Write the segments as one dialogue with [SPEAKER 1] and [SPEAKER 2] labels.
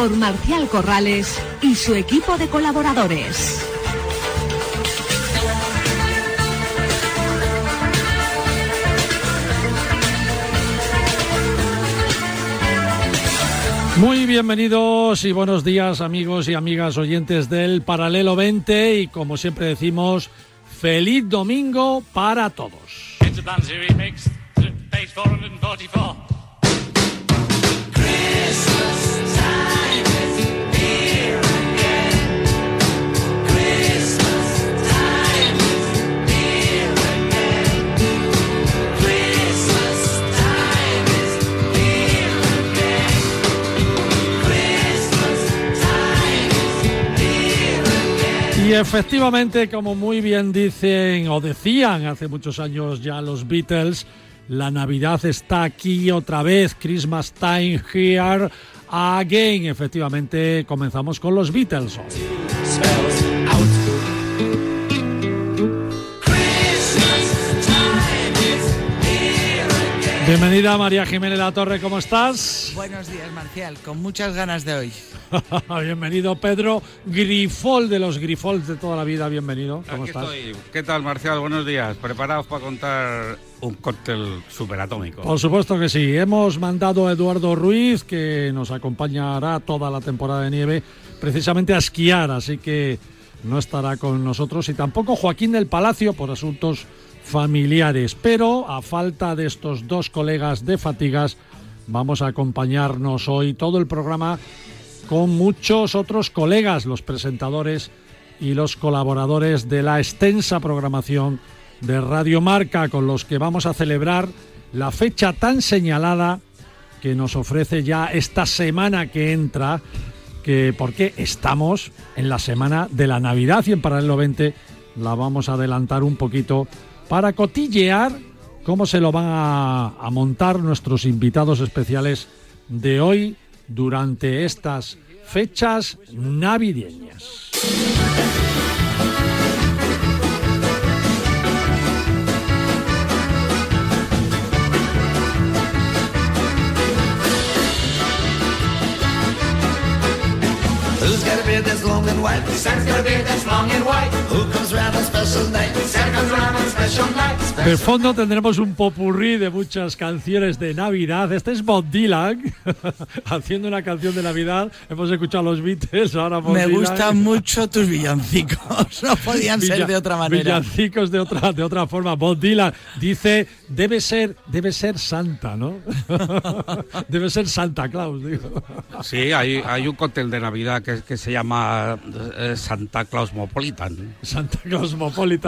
[SPEAKER 1] por Marcial Corrales y su equipo de colaboradores.
[SPEAKER 2] Muy bienvenidos y buenos días amigos y amigas oyentes del Paralelo 20 y como siempre decimos, feliz domingo para todos. Y efectivamente, como muy bien dicen o decían hace muchos años ya los Beatles, la Navidad está aquí otra vez, Christmas time here again. Efectivamente, comenzamos con los Beatles. Bienvenida María Jiménez La Torre, ¿cómo estás?
[SPEAKER 3] Buenos días, Marcial, con muchas ganas de hoy.
[SPEAKER 2] bienvenido Pedro Grifol de los Grifols de toda la vida, bienvenido. ¿Cómo
[SPEAKER 4] Aquí
[SPEAKER 2] estás?
[SPEAKER 4] estoy. ¿Qué tal, Marcial? Buenos días. ¿Preparados para contar un cóctel superatómico?
[SPEAKER 2] Por supuesto que sí. Hemos mandado a Eduardo Ruiz, que nos acompañará toda la temporada de nieve, precisamente a esquiar, así que no estará con nosotros. Y tampoco Joaquín del Palacio por asuntos familiares. Pero a falta de estos dos colegas de fatigas, vamos a acompañarnos hoy todo el programa con muchos otros colegas, los presentadores y los colaboradores de la extensa programación de Radio Marca, con los que vamos a celebrar la fecha tan señalada que nos ofrece ya esta semana que entra, que porque estamos en la semana de la Navidad y en paralelo 20 la vamos a adelantar un poquito para cotillear cómo se lo van a, a montar nuestros invitados especiales de hoy durante estas fechas navideñas.
[SPEAKER 5] Beard that's long and white? Santa's got a beard that's long and white. Who comes round on special night? Santa comes round on special night.
[SPEAKER 2] De fondo tendremos un popurrí de muchas canciones de Navidad. Este es Bob Dylan haciendo una canción de Navidad. Hemos escuchado a los Beatles, ahora Bob
[SPEAKER 3] Me
[SPEAKER 2] Dylan.
[SPEAKER 3] gustan mucho tus villancicos, no podían ser
[SPEAKER 2] Villa-
[SPEAKER 3] de otra manera.
[SPEAKER 2] Villancicos de otra, de otra forma. Bob Dylan dice, debe ser, debe ser Santa, ¿no? debe ser Santa Claus, digo.
[SPEAKER 4] Sí, hay, hay un cóctel de Navidad que, que se llama eh, Santa Claus Mopolitan.
[SPEAKER 2] Santa.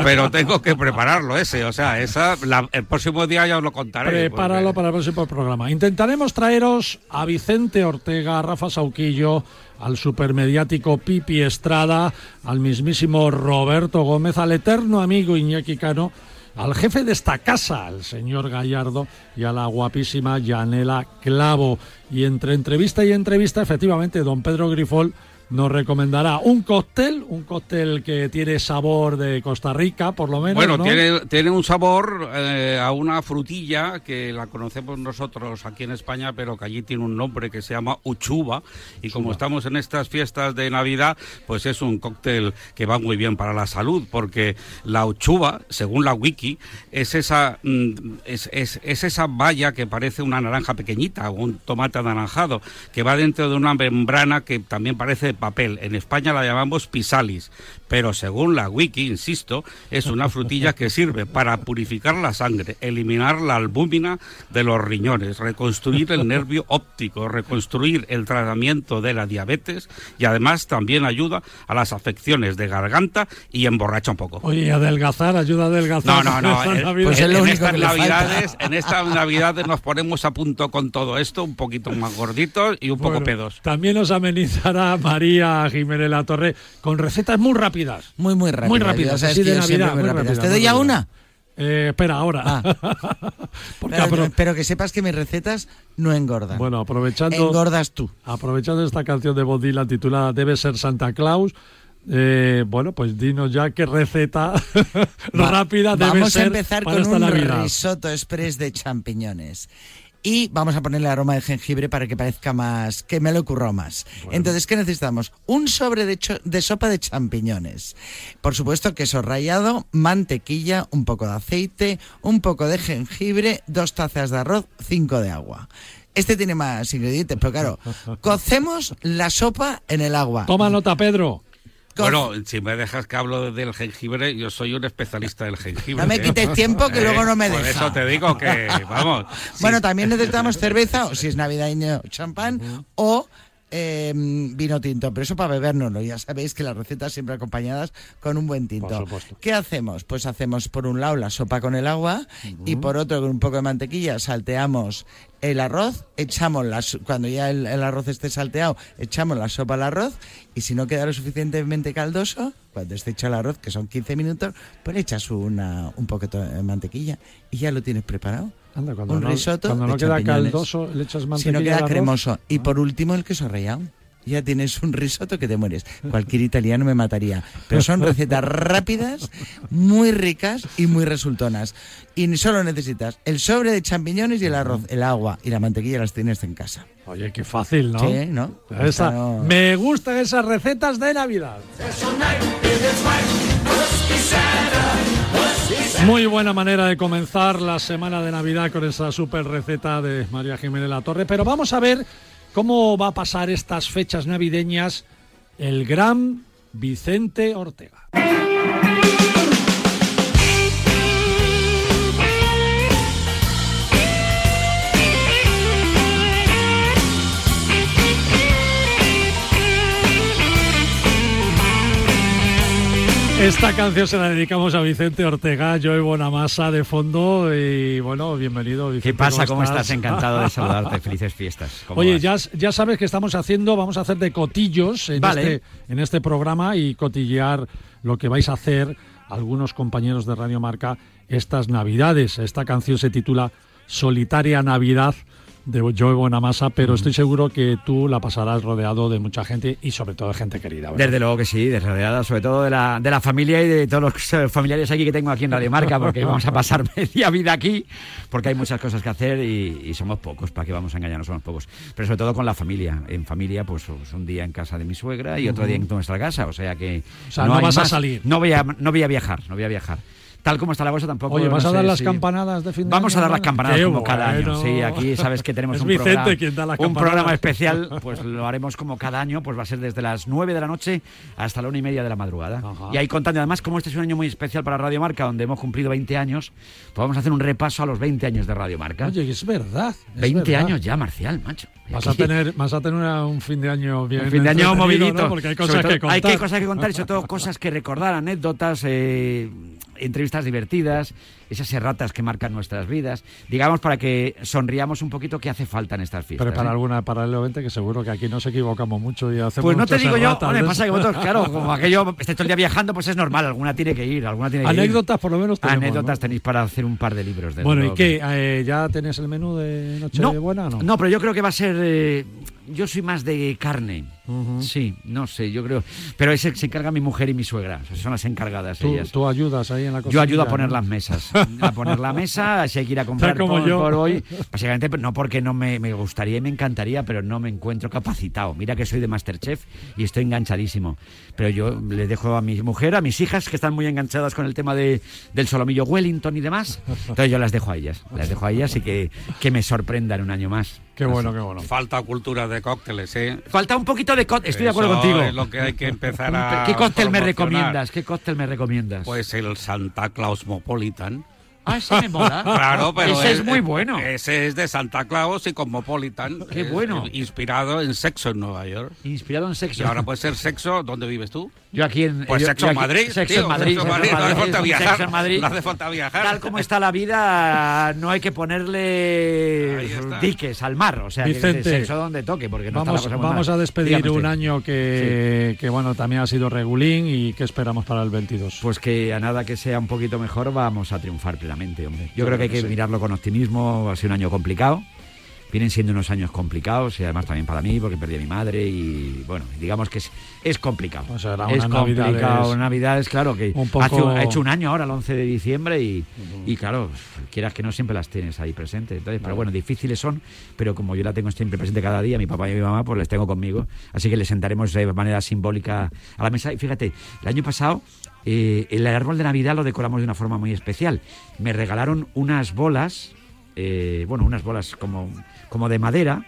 [SPEAKER 4] Pero tengo que prepararlo ese, o sea, esa, la- el próximo día ya os lo contaré.
[SPEAKER 2] Prepáralo
[SPEAKER 4] porque-
[SPEAKER 2] para el próximo programa. Intentaremos traeros a Vicente Ortega, a Rafa Sauquillo, al supermediático Pipi Estrada, al mismísimo Roberto Gómez, al eterno amigo Iñaki Cano, al jefe de esta casa, al señor Gallardo, y a la guapísima Yanela Clavo. Y entre entrevista y entrevista, efectivamente, don Pedro Grifol nos recomendará un cóctel, un cóctel que tiene sabor de Costa Rica, por lo menos.
[SPEAKER 4] Bueno,
[SPEAKER 2] ¿no?
[SPEAKER 4] tiene, tiene un sabor eh, a una frutilla que la conocemos nosotros aquí en España, pero que allí tiene un nombre que se llama uchuva. Y como estamos en estas fiestas de Navidad, pues es un cóctel que va muy bien para la salud, porque la uchuva, según la wiki, es esa, mm, es, es- es esa valla que parece una naranja pequeñita o un tomate anaranjado, que va dentro de una membrana que también parece papel. En España la llamamos pisalis, pero según la wiki, insisto, es una frutilla que sirve para purificar la sangre, eliminar la albúmina de los riñones, reconstruir el nervio óptico, reconstruir el tratamiento de la diabetes y además también ayuda a las afecciones de garganta y emborracha un poco.
[SPEAKER 2] Oye, adelgazar, ayuda a adelgazar.
[SPEAKER 4] No, no, no. Eh.
[SPEAKER 3] Pues es
[SPEAKER 4] en, estas navidades, en estas navidades nos ponemos a punto con todo esto, un poquito más gorditos y un poco pedos.
[SPEAKER 2] También nos amenizará María Jiménez La Torre con recetas muy rápidas.
[SPEAKER 3] Muy, muy rápido.
[SPEAKER 2] Muy rápidas,
[SPEAKER 3] sabes
[SPEAKER 2] así de Navidad,
[SPEAKER 3] muy rápidas. ¿Te doy ya una?
[SPEAKER 2] Eh, espera, ahora.
[SPEAKER 3] Ah. Pero, que sepas que mis recetas no engordan.
[SPEAKER 2] bueno, aprovechando,
[SPEAKER 3] Engordas tú.
[SPEAKER 2] aprovechando esta canción de Bob Dylan titulada Debe ser Santa Claus, eh, bueno, pues dinos ya qué receta
[SPEAKER 3] Va-
[SPEAKER 2] rápida debe
[SPEAKER 3] Vamos
[SPEAKER 2] ser
[SPEAKER 3] a empezar
[SPEAKER 2] para
[SPEAKER 3] con un risotto express de champiñones. Y vamos a ponerle aroma de jengibre para que parezca más, que me lo ocurra más. Entonces, ¿qué necesitamos? Un sobre de, cho- de sopa de champiñones. Por supuesto, queso rallado, mantequilla, un poco de aceite, un poco de jengibre, dos tazas de arroz, cinco de agua. Este tiene más ingredientes, pero claro, cocemos la sopa en el agua.
[SPEAKER 2] Toma nota, Pedro.
[SPEAKER 4] Bueno, si me dejas que hablo del jengibre, yo soy un especialista del jengibre.
[SPEAKER 3] No me quites tiempo que luego no me
[SPEAKER 4] Por
[SPEAKER 3] deja.
[SPEAKER 4] eso te digo que, vamos. sí.
[SPEAKER 3] Bueno, también necesitamos cerveza, o si es navideño, champán, o eh, vino tinto, pero eso para bebérnoslo. Ya sabéis que las recetas siempre acompañadas con un buen tinto.
[SPEAKER 2] Por supuesto.
[SPEAKER 3] ¿Qué hacemos? Pues hacemos por un lado la sopa con el agua y por otro con un poco de mantequilla salteamos el arroz, echamos las, cuando ya el, el arroz esté salteado, echamos la sopa al arroz y si no queda lo suficientemente caldoso, cuando esté hecho el arroz, que son 15 minutos, pues le echas una, un poquito de mantequilla y ya lo tienes preparado.
[SPEAKER 2] Anda, cuando
[SPEAKER 3] un
[SPEAKER 2] no,
[SPEAKER 3] risotto
[SPEAKER 2] cuando no queda caldoso, le echas
[SPEAKER 3] Si
[SPEAKER 2] mantequilla
[SPEAKER 3] no
[SPEAKER 2] al
[SPEAKER 3] queda cremoso. Y
[SPEAKER 2] Ah.
[SPEAKER 3] por último el queso rallado. Ya tienes un risotto que te mueres. Cualquier italiano me mataría. Pero son recetas rápidas, muy ricas y muy resultonas. Y solo necesitas el sobre de champiñones y el arroz, el agua y la mantequilla las tienes en casa.
[SPEAKER 2] Oye, qué fácil, ¿no?
[SPEAKER 3] Sí, ¿no?
[SPEAKER 2] Esa-
[SPEAKER 3] Esta no-
[SPEAKER 2] Me gustan esas recetas de Navidad. Muy buena manera de comenzar la semana de Navidad con esa super receta de María Jiménez La Torre. Pero vamos a ver cómo va a pasar estas fechas navideñas el gran Vicente Ortega. Esta canción se la dedicamos a Vicente Ortega, Joey Bonamassa de fondo y bueno, bienvenido Vicente.
[SPEAKER 6] ¿Qué pasa? ¿Cómo estás? Encantado de saludarte. Felices fiestas. ¿Cómo
[SPEAKER 2] Oye, ya, ya sabes que estamos haciendo, vamos a hacer de cotillos en,
[SPEAKER 6] Vale.
[SPEAKER 2] este, en este programa y cotillear lo que vais a hacer algunos compañeros de Radio Marca estas Navidades. Esta canción se titula Solitaria Navidad de Joe Bonamassa, pero estoy seguro que tú la pasarás rodeado de mucha gente y sobre todo de gente querida. ¿verdad?
[SPEAKER 6] Desde luego que sí, desrodeada sobre todo de la, de la familia y de todos los eh, familiares aquí que tengo aquí en Radio Marca, porque vamos a pasar media vida aquí, porque hay muchas cosas que hacer y, y somos pocos, ¿para qué vamos a engañarnos? Somos pocos. Pero sobre todo con la familia. En familia, pues, pues, un día en casa de mi suegra y otro día en nuestra casa, o sea que...
[SPEAKER 2] O sea, no vas a salir.
[SPEAKER 6] No voy a, no voy a viajar, no voy a viajar. Tal como está la cosa tampoco...
[SPEAKER 2] Oye, ¿vas
[SPEAKER 6] no
[SPEAKER 2] a dar
[SPEAKER 6] sé
[SPEAKER 2] las
[SPEAKER 6] si-
[SPEAKER 2] campanadas de fin de
[SPEAKER 6] Vamos
[SPEAKER 2] año,
[SPEAKER 6] a dar las campanadas como cada año.
[SPEAKER 2] bueno.
[SPEAKER 6] Sí, aquí sabes que tenemos un
[SPEAKER 2] Vicente
[SPEAKER 6] programa,
[SPEAKER 2] quien da las
[SPEAKER 6] un programa especial, pues lo haremos como cada año, pues va a ser desde las 9 de la noche hasta la una y media de la madrugada.
[SPEAKER 2] Ajá.
[SPEAKER 6] Y ahí contando, además, como este es un año muy especial para Radio Marca, donde hemos cumplido 20 años, pues vamos a hacer un repaso a los 20 años de Radio Marca.
[SPEAKER 2] Oye, es verdad. es
[SPEAKER 6] 20
[SPEAKER 2] verdad.
[SPEAKER 6] años ya, Marcial, macho.
[SPEAKER 2] Vas a tener, vas a tener una- un fin de año bien.
[SPEAKER 6] un fin de año movidito.
[SPEAKER 2] ¿no? Porque hay cosas
[SPEAKER 6] todo-
[SPEAKER 2] que contar.
[SPEAKER 6] Hay que cosas que contar y sobre todo cosas que recordar, anécdotas, eh, entrevistas divertidas, esas erratas que marcan nuestras vidas. Digamos, para que sonriamos un poquito que hace falta en estas fiestas.
[SPEAKER 2] Pero para
[SPEAKER 6] ¿eh?
[SPEAKER 2] alguna paralelamente que seguro que aquí no nos equivocamos mucho y hacemos
[SPEAKER 6] Pues no te digo yo,
[SPEAKER 2] erratas
[SPEAKER 6] hombre,
[SPEAKER 2] de
[SPEAKER 6] pasa que vosotros, claro, como aquello, estáis todo el día viajando, pues es normal, alguna tiene que ir, alguna tiene que ir.
[SPEAKER 2] Anécdotas por lo menos tenemos,
[SPEAKER 6] Anécdotas
[SPEAKER 2] ¿no?
[SPEAKER 6] tenéis para hacer un par de libros. desde
[SPEAKER 2] Bueno, ¿y qué? Eh, ¿Ya tenés el menú de
[SPEAKER 6] No,
[SPEAKER 2] Nochebuena o no?
[SPEAKER 6] no, pero yo creo que va a ser. eh, yo soy más de carne. Sí, no sé, yo creo. Pero ese se encarga mi mujer y mi suegra. o sea, son las encargadas
[SPEAKER 2] ¿Tú,
[SPEAKER 6] ellas.
[SPEAKER 2] tú ayudas ahí en la cocina.
[SPEAKER 6] Yo ayudo a poner las mesas. A poner la mesa, si hay que ir a comprar
[SPEAKER 2] como
[SPEAKER 6] por,
[SPEAKER 2] yo.
[SPEAKER 6] por hoy. Básicamente, no porque no me, me gustaría y me encantaría, pero no me encuentro capacitado. Mira que soy de Masterchef y estoy enganchadísimo. Pero yo le dejo a mi mujer, a mis hijas, que están muy enganchadas con el tema de, del solomillo Wellington y demás. Entonces yo las dejo a ellas. Las dejo a ellas y que, que me sorprendan un año más.
[SPEAKER 2] Qué bueno, qué bueno.
[SPEAKER 4] Falta cultura de cócteles, ¿eh?
[SPEAKER 6] Falta un poquito de cóctel, estoy de acuerdo contigo.
[SPEAKER 4] es lo que hay que empezar a
[SPEAKER 6] ¿Qué cóctel me recomiendas? ¿Qué cóctel me recomiendas?
[SPEAKER 4] Pues el Santa Claus Mopolitan.
[SPEAKER 6] ah, ese me mola.
[SPEAKER 4] Claro, pero
[SPEAKER 6] Ese es muy bueno.
[SPEAKER 4] Ese es de Santa Claus y Cosmopolitan.
[SPEAKER 6] Qué
[SPEAKER 4] Es
[SPEAKER 6] bueno.
[SPEAKER 4] Inspirado en sexo en Nueva York.
[SPEAKER 6] Inspirado en sexo.
[SPEAKER 4] Y ahora puede ser sexo, ¿dónde vives tú?
[SPEAKER 6] Yo aquí en.
[SPEAKER 4] Pues
[SPEAKER 6] yo-
[SPEAKER 4] sexo
[SPEAKER 6] yo
[SPEAKER 4] en
[SPEAKER 6] aquí-
[SPEAKER 4] Madrid.
[SPEAKER 6] Sexo
[SPEAKER 4] tío,
[SPEAKER 6] en Madrid.
[SPEAKER 4] Sexo Madrid.
[SPEAKER 6] en
[SPEAKER 4] No hace
[SPEAKER 6] Madrid,
[SPEAKER 4] falta viajar.
[SPEAKER 6] sexo en Madrid.
[SPEAKER 4] No hace falta viajar.
[SPEAKER 6] Tal como está la vida, no hay que ponerle diques al mar. O sea, que
[SPEAKER 2] Vicente,
[SPEAKER 6] de sexo donde toque, porque no
[SPEAKER 2] Vamos,
[SPEAKER 6] está la cosa
[SPEAKER 2] vamos
[SPEAKER 6] mal.
[SPEAKER 2] a despedir
[SPEAKER 6] Dígame
[SPEAKER 2] un
[SPEAKER 6] usted.
[SPEAKER 2] año que, que, bueno también ha sido regulín y qué esperamos para el 22.
[SPEAKER 6] Pues que a nada que sea un poquito mejor vamos a triunfar plenamente, hombre. Yo creo que hay que mirarlo con optimismo. Ha sido un año complicado. Vienen siendo unos años complicados y además también para mí porque perdí a mi madre y bueno, digamos que es, es complicado.
[SPEAKER 2] Pues será
[SPEAKER 6] es
[SPEAKER 2] unas
[SPEAKER 6] complicado.
[SPEAKER 2] Navidades-
[SPEAKER 6] claro, que
[SPEAKER 2] Un poco-
[SPEAKER 6] hace ha hecho un año ahora, el 11 de diciembre y, y claro, quieras que no siempre las tienes ahí presentes. Entonces, pero bueno, difíciles son, pero como yo la tengo siempre presente cada día, mi papá y mi mamá, pues les tengo conmigo. Así que les sentaremos de manera simbólica a la mesa. Y fíjate, el año pasado eh, el árbol de Navidad lo decoramos de una forma muy especial. Me regalaron unas bolas, eh, bueno, unas bolas como, como de madera,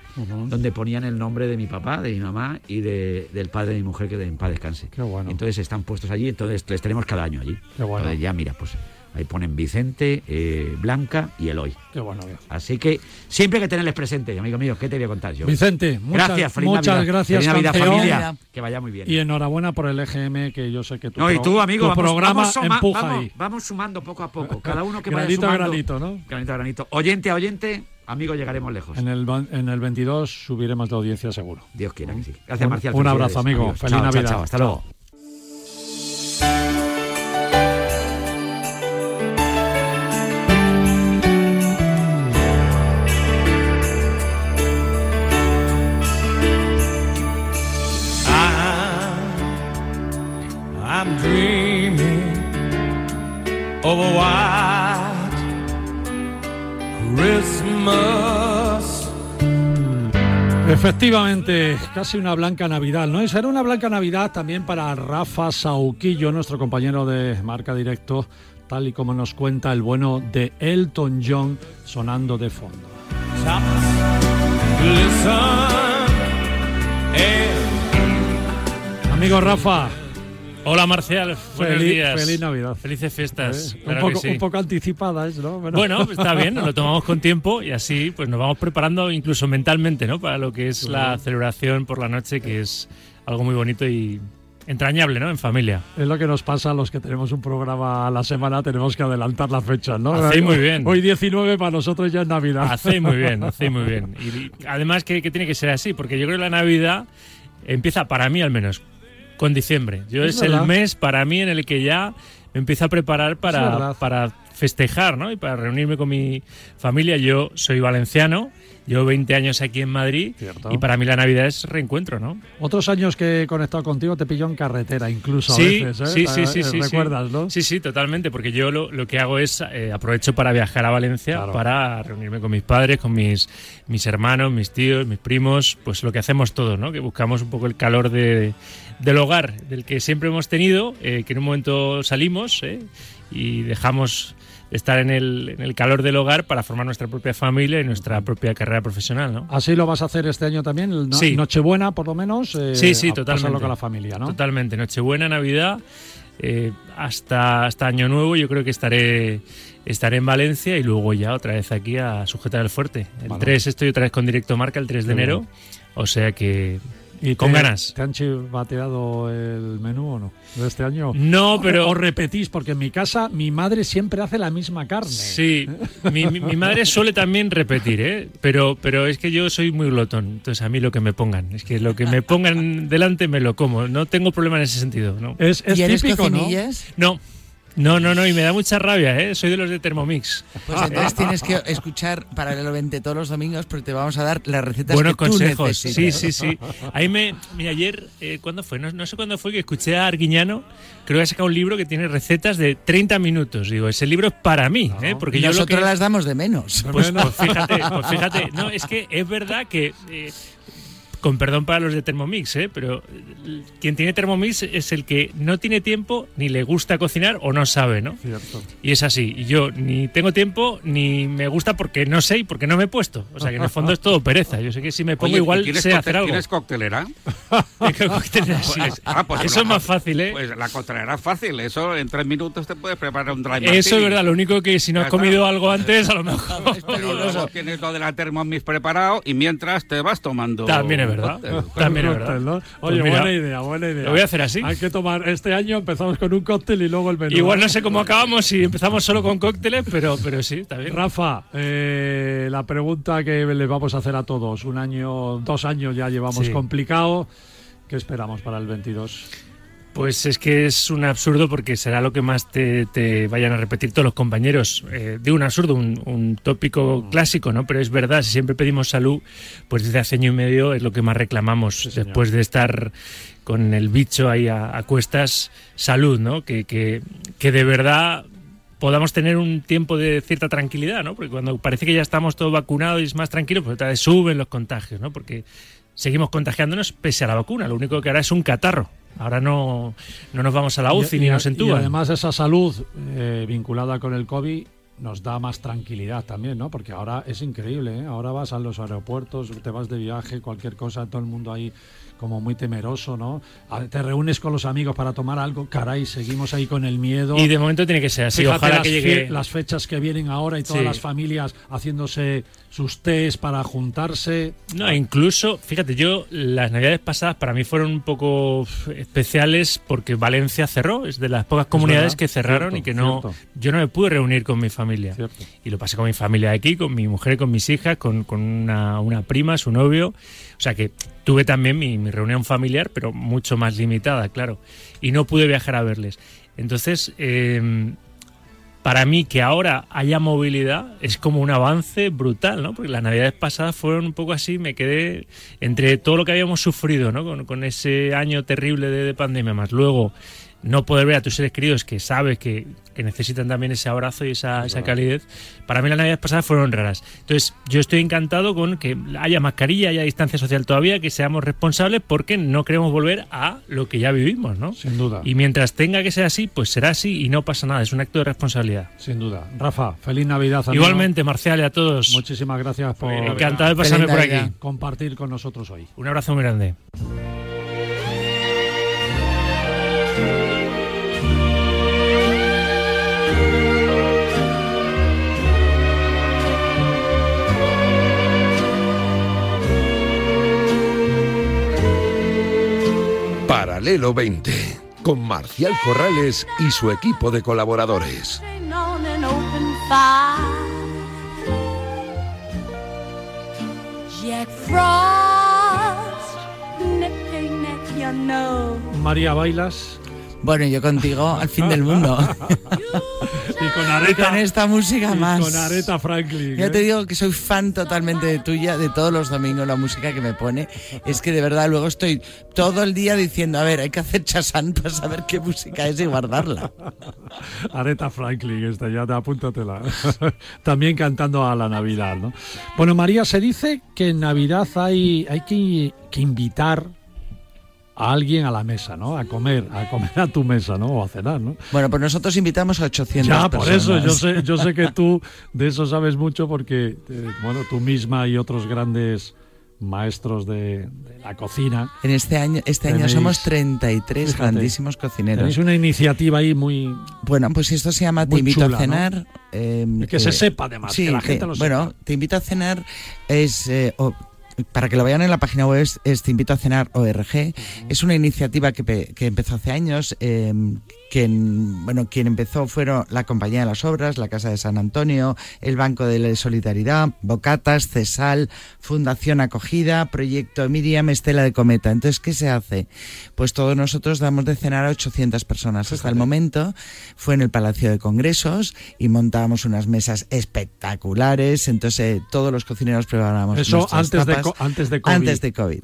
[SPEAKER 6] donde ponían el nombre de mi papá, de mi mamá y de- del padre de mi mujer, que de en paz descanse.
[SPEAKER 2] Qué bueno.
[SPEAKER 6] Entonces están puestos allí, entonces les tenemos cada año allí.
[SPEAKER 2] Qué bueno.
[SPEAKER 6] Entonces ya, mira, pues ahí ponen Vicente, eh, Blanca y Eloy.
[SPEAKER 2] Qué bueno.
[SPEAKER 6] Así que siempre hay que tenerles presente, amigo mío. ¿Qué te voy a contar yo?
[SPEAKER 2] Vicente, muchas
[SPEAKER 6] gracias, feliz
[SPEAKER 2] muchas
[SPEAKER 6] Navidad.
[SPEAKER 2] gracias,
[SPEAKER 6] Feliz Navidad, familia. Que vaya muy bien.
[SPEAKER 2] Y enhorabuena por el EGM, que yo sé que tu,
[SPEAKER 6] No, y tú, amigo,
[SPEAKER 2] tu
[SPEAKER 6] vamos,
[SPEAKER 2] programa
[SPEAKER 6] vamos suma-
[SPEAKER 2] empuja
[SPEAKER 6] vamos-
[SPEAKER 2] ahí.
[SPEAKER 6] vamos sumando poco a poco. Cada uno que vaya
[SPEAKER 2] Granito a
[SPEAKER 6] sumando.
[SPEAKER 2] granito, ¿no?
[SPEAKER 6] Granito a granito. Oyente a oyente, amigo, llegaremos lejos.
[SPEAKER 2] En el, en el 22 subiremos de audiencia seguro.
[SPEAKER 6] Dios quiera que sí. Gracias,
[SPEAKER 2] Un-
[SPEAKER 6] Marcial.
[SPEAKER 2] un abrazo, amigo.
[SPEAKER 6] amigos.
[SPEAKER 2] Feliz
[SPEAKER 6] Chao, chao,
[SPEAKER 2] Navidad.
[SPEAKER 6] chao. Hasta luego.
[SPEAKER 5] I'm dreaming of a white Christmas.
[SPEAKER 2] Efectivamente, casi una blanca Navidad, ¿no? Y será una blanca Navidad también para Rafa Sauquillo, nuestro compañero de Marca Directo, tal y como nos cuenta el bueno de Elton John sonando de fondo.
[SPEAKER 5] And
[SPEAKER 2] Amigo Rafa,
[SPEAKER 7] Hola Marcial, buenos
[SPEAKER 2] Feliz-
[SPEAKER 7] días.
[SPEAKER 2] feliz Navidad.
[SPEAKER 7] Felices fiestas.
[SPEAKER 2] ¿eh?
[SPEAKER 7] claro
[SPEAKER 2] un, poco,
[SPEAKER 7] sí.
[SPEAKER 2] un poco anticipadas, ¿no?
[SPEAKER 7] Bueno, pues está bien, lo tomamos con tiempo y así pues nos vamos preparando incluso mentalmente, ¿no? Para lo que es la celebración por la noche, que es algo muy bonito y entrañable, ¿no? En familia.
[SPEAKER 2] Es lo que nos pasa a los que tenemos un programa a la semana, tenemos que adelantar las fechas, ¿no?
[SPEAKER 7] Hacéis muy bien.
[SPEAKER 2] Hoy 19 para nosotros ya es Navidad.
[SPEAKER 7] Hacéis muy bien, hacéis muy bien. Y además que, que tiene que ser así, porque yo creo que la Navidad empieza, para mí al menos, con diciembre. Yo
[SPEAKER 2] Es
[SPEAKER 7] el mes para mí en el que ya me empiezo a preparar para, para festejar, ¿no? Y para reunirme con mi familia. Yo soy valenciano, llevo 20 años aquí en Madrid
[SPEAKER 2] Cierto.
[SPEAKER 7] y para mí la Navidad es reencuentro, ¿no?
[SPEAKER 2] Otros años que he conectado contigo te pilló en carretera, incluso
[SPEAKER 7] Sí,
[SPEAKER 2] a veces, ¿eh?
[SPEAKER 7] sí, sí,
[SPEAKER 2] Eh,
[SPEAKER 7] sí, sí,
[SPEAKER 2] Recuerdas,
[SPEAKER 7] sí.
[SPEAKER 2] ¿no?
[SPEAKER 7] Sí, sí, totalmente, porque yo lo, lo que hago es eh, aprovecho para viajar a Valencia
[SPEAKER 2] Claro.
[SPEAKER 7] para reunirme con mis padres, con mis, mis hermanos, mis tíos, mis primos, pues lo que hacemos todos, ¿no? Que buscamos un poco el calor de, del hogar, del que siempre hemos tenido, eh, que en un momento salimos eh, y dejamos de estar en el, en el calor del hogar para formar nuestra propia familia y nuestra propia carrera profesional, ¿no?
[SPEAKER 2] Así lo vas a hacer este año también, el no-
[SPEAKER 7] Sí.
[SPEAKER 2] Nochebuena por lo menos. eh,
[SPEAKER 7] Sí, sí, totalmente.
[SPEAKER 2] con la familia, ¿no?
[SPEAKER 7] Totalmente. Nochebuena, Navidad, eh, hasta, hasta Año Nuevo yo creo que estaré, estaré en Valencia y luego ya otra vez aquí a sujetar el fuerte. El
[SPEAKER 2] Vale.
[SPEAKER 7] 3 estoy otra vez con Directo Marca, el 3 de
[SPEAKER 2] Qué
[SPEAKER 7] enero. O sea que
[SPEAKER 2] ¿Y
[SPEAKER 7] con
[SPEAKER 2] te-
[SPEAKER 7] ganas.
[SPEAKER 2] ¿Te han chivateado el menú o no? ¿De este año?
[SPEAKER 7] No, pero...
[SPEAKER 2] O repetís, porque en mi casa mi madre siempre hace la misma carne.
[SPEAKER 7] Sí, mi, mi- mi madre suele también repetir, ¿eh? pero, pero es que yo soy muy glotón, entonces a mí lo que me pongan, es que lo que me pongan delante me lo como, no tengo problema en ese sentido, ¿no?
[SPEAKER 2] Es, es
[SPEAKER 3] ¿Y eres
[SPEAKER 2] típico. No,
[SPEAKER 7] no, no, no, y me da mucha rabia, ¿eh? soy de los de Thermomix.
[SPEAKER 3] Pues entonces tienes que escuchar paralelamente todos los domingos porque te vamos a dar las recetas
[SPEAKER 7] Buenos
[SPEAKER 3] que tú
[SPEAKER 7] consejos. Sí,
[SPEAKER 3] necesitas.
[SPEAKER 7] sí, sí. Ahí me. Mira, ayer, eh, ¿cuándo fue? No, no sé cuándo fue que escuché a Arguiñano. Creo que ha sacado un libro que tiene recetas de 30 minutos. Digo, ese libro es para mí, ¿eh? Porque
[SPEAKER 3] Y
[SPEAKER 7] yo lo
[SPEAKER 3] nosotros
[SPEAKER 7] que.
[SPEAKER 3] las damos de menos.
[SPEAKER 7] Pues, pues fíjate, pues fíjate. No, es que es verdad que. eh, con perdón para los de Thermomix, ¿eh? pero eh, quien tiene Thermomix es el que no tiene tiempo, ni le gusta cocinar o no sabe, ¿no?
[SPEAKER 2] Cierto.
[SPEAKER 7] Y es así. Y yo ni tengo tiempo, ni me gusta porque no sé y porque no me he puesto. O sea que en el fondo es todo pereza. Yo sé que si me pongo
[SPEAKER 4] Oye, ¿y
[SPEAKER 7] igual
[SPEAKER 4] ¿tienes
[SPEAKER 7] sé hacer algo.
[SPEAKER 4] ¿Tienes coctelera?
[SPEAKER 7] Tengo coctelera, sí.
[SPEAKER 4] Pues, ah, pues
[SPEAKER 7] Eso
[SPEAKER 4] la-
[SPEAKER 7] es más fácil, ¿eh?
[SPEAKER 4] Pues la coctelera es fácil. Eso en tres minutos te puedes preparar un dry
[SPEAKER 7] Eso es verdad, lo único que si no has comido algo antes, a lo mejor.
[SPEAKER 4] Pero luego tienes lo de la Thermomix preparado y mientras te vas tomando.
[SPEAKER 7] También es verdad.
[SPEAKER 4] Cóctel.
[SPEAKER 7] También es verdad. Pues
[SPEAKER 2] Oye,
[SPEAKER 7] mira,
[SPEAKER 2] buena idea, buena idea.
[SPEAKER 7] Lo voy a hacer así.
[SPEAKER 2] Hay que tomar, este año empezamos con un cóctel y luego el menú.
[SPEAKER 7] Igual no sé cómo acabamos si empezamos solo con cócteles, pero, pero sí, está bien.
[SPEAKER 2] Rafa, eh, la pregunta que les vamos a hacer a todos. Un año, dos años ya llevamos
[SPEAKER 7] Sí.
[SPEAKER 2] complicado. ¿Qué esperamos para el 22?
[SPEAKER 7] Pues es que es un absurdo porque será lo que más te, te vayan a repetir todos los compañeros. Eh, de un absurdo, un, un tópico clásico, ¿no? Pero es verdad, si siempre pedimos salud, pues desde hace año y medio es lo que más reclamamos. después de estar con el bicho ahí a, a cuestas, salud, ¿no? Que, que, que de verdad podamos tener un tiempo de cierta tranquilidad, ¿no? Porque cuando parece que ya estamos todos vacunados y es más tranquilo, pues otra vez suben los contagios, ¿no? Porque seguimos contagiándonos pese a la vacuna. Lo único que hará es un catarro. Ahora no, no nos vamos a la UCI
[SPEAKER 2] Y-
[SPEAKER 7] ni
[SPEAKER 2] y-
[SPEAKER 7] nos
[SPEAKER 2] Y
[SPEAKER 7] entuban.
[SPEAKER 2] además esa salud eh, vinculada con el COVID nos da más tranquilidad también, ¿no? Porque ahora es increíble, ¿eh? Ahora vas a los aeropuertos, te vas de viaje, cualquier cosa, todo el mundo ahí como muy temeroso, ¿no? Te reúnes con los amigos para tomar algo, caray, seguimos ahí con el miedo.
[SPEAKER 7] y de momento tiene que ser así.
[SPEAKER 2] Fíjate
[SPEAKER 7] Ojalá
[SPEAKER 2] las,
[SPEAKER 7] que llegue.
[SPEAKER 2] las fechas que vienen ahora y todas
[SPEAKER 7] Sí.
[SPEAKER 2] las familias haciéndose sus tés para juntarse.
[SPEAKER 7] No, incluso, fíjate, yo las navidades pasadas para mí fueron un poco especiales porque Valencia cerró, es de las pocas comunidades que cerraron
[SPEAKER 2] cierto,
[SPEAKER 7] y que no,
[SPEAKER 2] cierto.
[SPEAKER 7] yo no me pude reunir con mi familia.
[SPEAKER 2] Cierto.
[SPEAKER 7] Y lo pasé con mi familia aquí, con mi mujer, con mis hijas, con, con una, una prima, su novio. Sea que tuve también mi, mi reunión familiar, pero mucho más limitada, claro. Y no pude viajar a verles. Entonces, eh, para mí que ahora haya movilidad es como un avance brutal, ¿no? Porque las navidades pasadas fueron un poco así, me quedé entre todo lo que habíamos sufrido, ¿no? Con, con ese año terrible de, de pandemia, más luego no poder ver a tus seres queridos que sabes que, que necesitan también ese abrazo y esa, esa calidez. Para mí las navidades pasadas fueron raras. Entonces yo estoy encantado con que haya mascarilla, haya distancia social todavía, que seamos responsables porque no queremos volver a lo que ya vivimos, ¿no?
[SPEAKER 2] Sin duda.
[SPEAKER 7] Y mientras tenga que ser así, pues será así y no pasa nada, es un acto de responsabilidad.
[SPEAKER 2] Sin duda. Rafa, feliz Navidad. amigo.
[SPEAKER 7] Igualmente, Marcial, y a todos.
[SPEAKER 2] Muchísimas gracias por
[SPEAKER 7] Encantado de pasarme por aquí.
[SPEAKER 2] Compartir con nosotros hoy.
[SPEAKER 7] Un abrazo muy grande.
[SPEAKER 8] Paralelo 20, con Marcial Corrales y su equipo de colaboradores.
[SPEAKER 2] María, ¿bailas?
[SPEAKER 3] Bueno, yo contigo al fin del mundo.
[SPEAKER 2] Y con
[SPEAKER 3] y
[SPEAKER 2] Areta,
[SPEAKER 3] con esta música
[SPEAKER 2] y
[SPEAKER 3] más.
[SPEAKER 2] con Aretha Franklin.
[SPEAKER 3] Ya
[SPEAKER 2] ¿eh?
[SPEAKER 3] te digo que soy fan totalmente de tuya, de todos los domingos la música que me pone. Es que de verdad luego estoy todo el día diciendo, a ver, hay que hacer chasán para saber qué música es y guardarla.
[SPEAKER 2] Aretha Franklin, esta ya te apúntatela. También cantando a la Navidad, ¿no? Bueno, María, se dice que en Navidad hay, hay que, que invitar a alguien a la mesa, ¿no? A comer, a comer a tu mesa, ¿no? O a cenar, ¿no?
[SPEAKER 3] Bueno, pues nosotros invitamos a 800
[SPEAKER 2] Ya, por eso, yo sé, yo sé que tú de eso sabes mucho porque, eh, bueno, tú misma y otros grandes maestros de, de la cocina
[SPEAKER 3] En este año, este año somos 33
[SPEAKER 2] fíjate,
[SPEAKER 3] grandísimos cocineros.
[SPEAKER 2] tenéis una iniciativa ahí muy...
[SPEAKER 3] Bueno, pues esto se llama Te invito
[SPEAKER 2] chula,
[SPEAKER 3] a cenar. eh,
[SPEAKER 2] Que se sepa, además,
[SPEAKER 3] sí,
[SPEAKER 2] que la
[SPEAKER 3] te-
[SPEAKER 2] gente lo
[SPEAKER 3] Bueno. Te invito a cenar es... eh, para que lo vayan en la página web es, es Te invito a cenar ORG. Es una iniciativa que, pe- que empezó hace años. eh, quien, bueno, quien empezó fueron la Compañía de las Obras, la Casa de San Antonio, el Banco de la Solidaridad, Bocatas, Cesal, Fundación Acogida, Proyecto Miriam, Estela de Cometa. Entonces, ¿qué se hace? Pues todos nosotros damos de cenar a 800 personas. Hasta el momento fue en el Palacio de Congresos y montábamos unas mesas espectaculares. Entonces, eh, todos los cocineros preparábamos
[SPEAKER 2] Eso antes de antes de COVID.
[SPEAKER 3] Antes de COVID.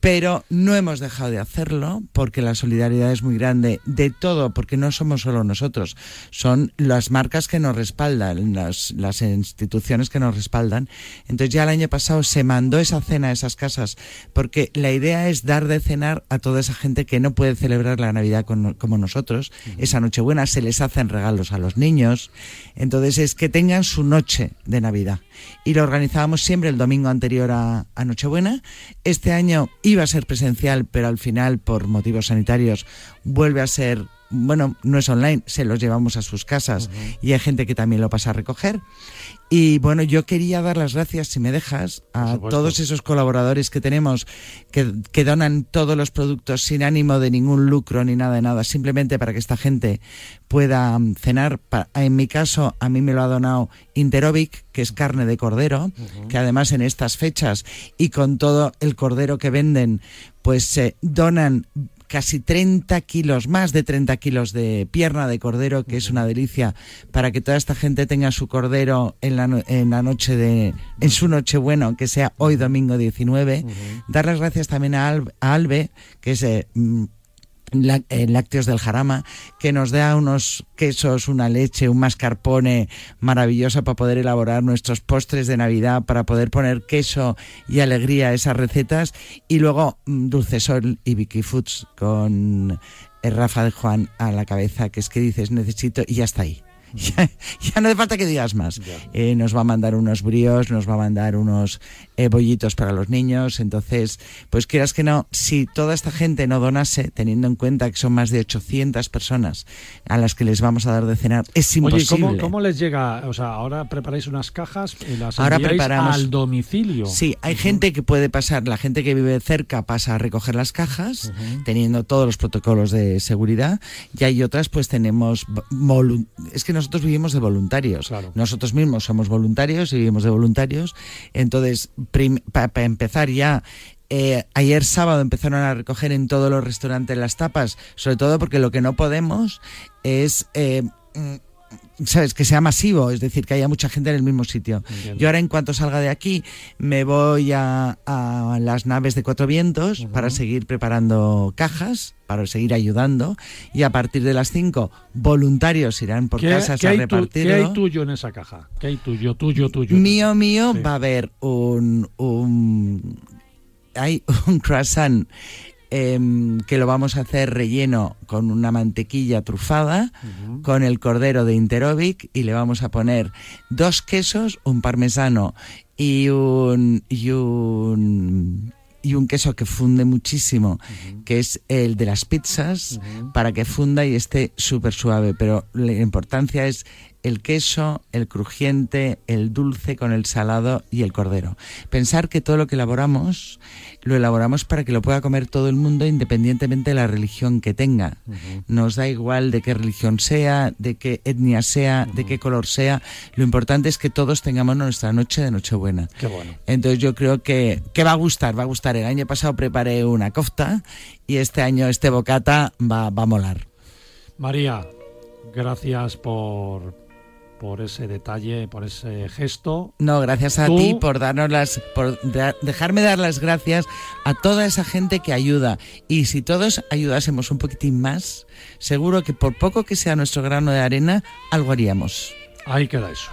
[SPEAKER 3] Pero no hemos dejado de hacerlo porque la solidaridad es muy grande de todo, porque no somos solo nosotros, son las marcas que nos respaldan, las, las instituciones que nos respaldan. Entonces ya el año pasado se mandó esa cena a esas casas porque la idea es dar de cenar a toda esa gente que no puede celebrar la Navidad con- como nosotros. Esa Nochebuena se les hacen regalos a los niños. Entonces es que tengan su noche de Navidad. Y lo organizábamos siempre el domingo anterior a, a Nochebuena. Este año iba a ser presencial, pero al final, por motivos sanitarios, vuelve a ser, bueno, no es online, se los llevamos a sus casas y hay gente que también lo pasa a recoger. Y bueno, yo quería dar las gracias, si me dejas, a todos esos colaboradores que tenemos que, que donan todos los productos sin ánimo de ningún lucro ni nada de nada, simplemente para que esta gente pueda mm, cenar. En mi caso, a mí me lo ha donado Interovic, que es carne de cordero, que además en estas fechas y con todo el cordero que venden, pues se donan casi 30 kilos, más de 30 kilos de pierna de cordero, que es una delicia para que toda esta gente tenga su cordero en la, no- en la noche de, en su noche bueno, que sea hoy domingo 19. Dar las gracias también a, Al- a Albe, que es eh, mm, eh, Lácteos del Jarama, que nos da unos quesos, una leche, un mascarpone maravilloso para poder elaborar nuestros postres de Navidad, para poder poner queso y alegría a esas recetas. Y luego mm, Dulce Sol y Vicky Foods con eh, Rafa de Juan a la cabeza, que es que dices necesito y ya está ahí. Ya, ya no hace falta que digas más. Eh, nos va a mandar unos bríos, nos va a mandar unos eh, bollitos para los niños. Entonces, pues quieras que no, si toda esta gente no donase, teniendo en cuenta que son más de 800 personas a las que les vamos a dar de cenar, es
[SPEAKER 2] Oye, ¿y
[SPEAKER 3] imposible.
[SPEAKER 2] ¿cómo, ¿cómo les llega? O sea, ahora preparáis unas cajas y las
[SPEAKER 3] Ahora preparamos-
[SPEAKER 2] al domicilio.
[SPEAKER 3] Sí, hay gente que puede pasar, la gente que vive cerca pasa a recoger las cajas, teniendo todos los protocolos de seguridad, y hay otras pues tenemos, es que nosotros vivimos de voluntarios,
[SPEAKER 2] Claro.
[SPEAKER 3] nosotros mismos somos voluntarios y vivimos de voluntarios, entonces para empezar ya... eh, ayer sábado empezaron a recoger en todos los restaurantes las tapas, sobre todo porque lo que no podemos es eh, mm, ¿sabes? Que sea masivo, es decir, que haya mucha gente en el mismo sitio.
[SPEAKER 2] Entiendo.
[SPEAKER 3] Yo ahora en cuanto salga de aquí me voy a, a las naves de Cuatro Vientos para seguir preparando cajas, para seguir ayudando y a partir de las 5 voluntarios irán por
[SPEAKER 2] ¿Qué,
[SPEAKER 3] casas a repartirlo.
[SPEAKER 2] qué hay tuyo en esa caja? ¿Qué hay tuyo, tuyo, tuyo?
[SPEAKER 3] Mío, mío,
[SPEAKER 2] Sí.
[SPEAKER 3] va a haber un, un hay un croissant em, que lo vamos a hacer relleno con una mantequilla trufada, con el cordero de Interovic y le vamos a poner dos quesos, un parmesano y un y un y un queso que funde muchísimo, que es el de las pizzas, para que funda y esté súper suave. Pero la importancia es el queso, el crujiente, el dulce con el salado y el cordero. Pensar que todo lo que elaboramos, lo elaboramos para que lo pueda comer todo el mundo independientemente de la religión que tenga. Nos da igual de qué religión sea, de qué etnia sea, de qué color sea. Lo importante es que todos tengamos nuestra noche de Nochebuena.
[SPEAKER 2] Qué bueno.
[SPEAKER 3] Entonces yo creo que, que va a gustar, va a gustar. El año pasado preparé una kofta y este año este bocata va, va a molar.
[SPEAKER 2] María, gracias por, por ese detalle, por ese gesto.
[SPEAKER 3] No, gracias a
[SPEAKER 2] Tú-
[SPEAKER 3] ti por darnos las, por da- dejarme dar las gracias a toda esa gente que ayuda. Y si todos ayudásemos un poquitín más, seguro que por poco que sea nuestro grano de arena, algo haríamos.
[SPEAKER 2] Ahí queda eso.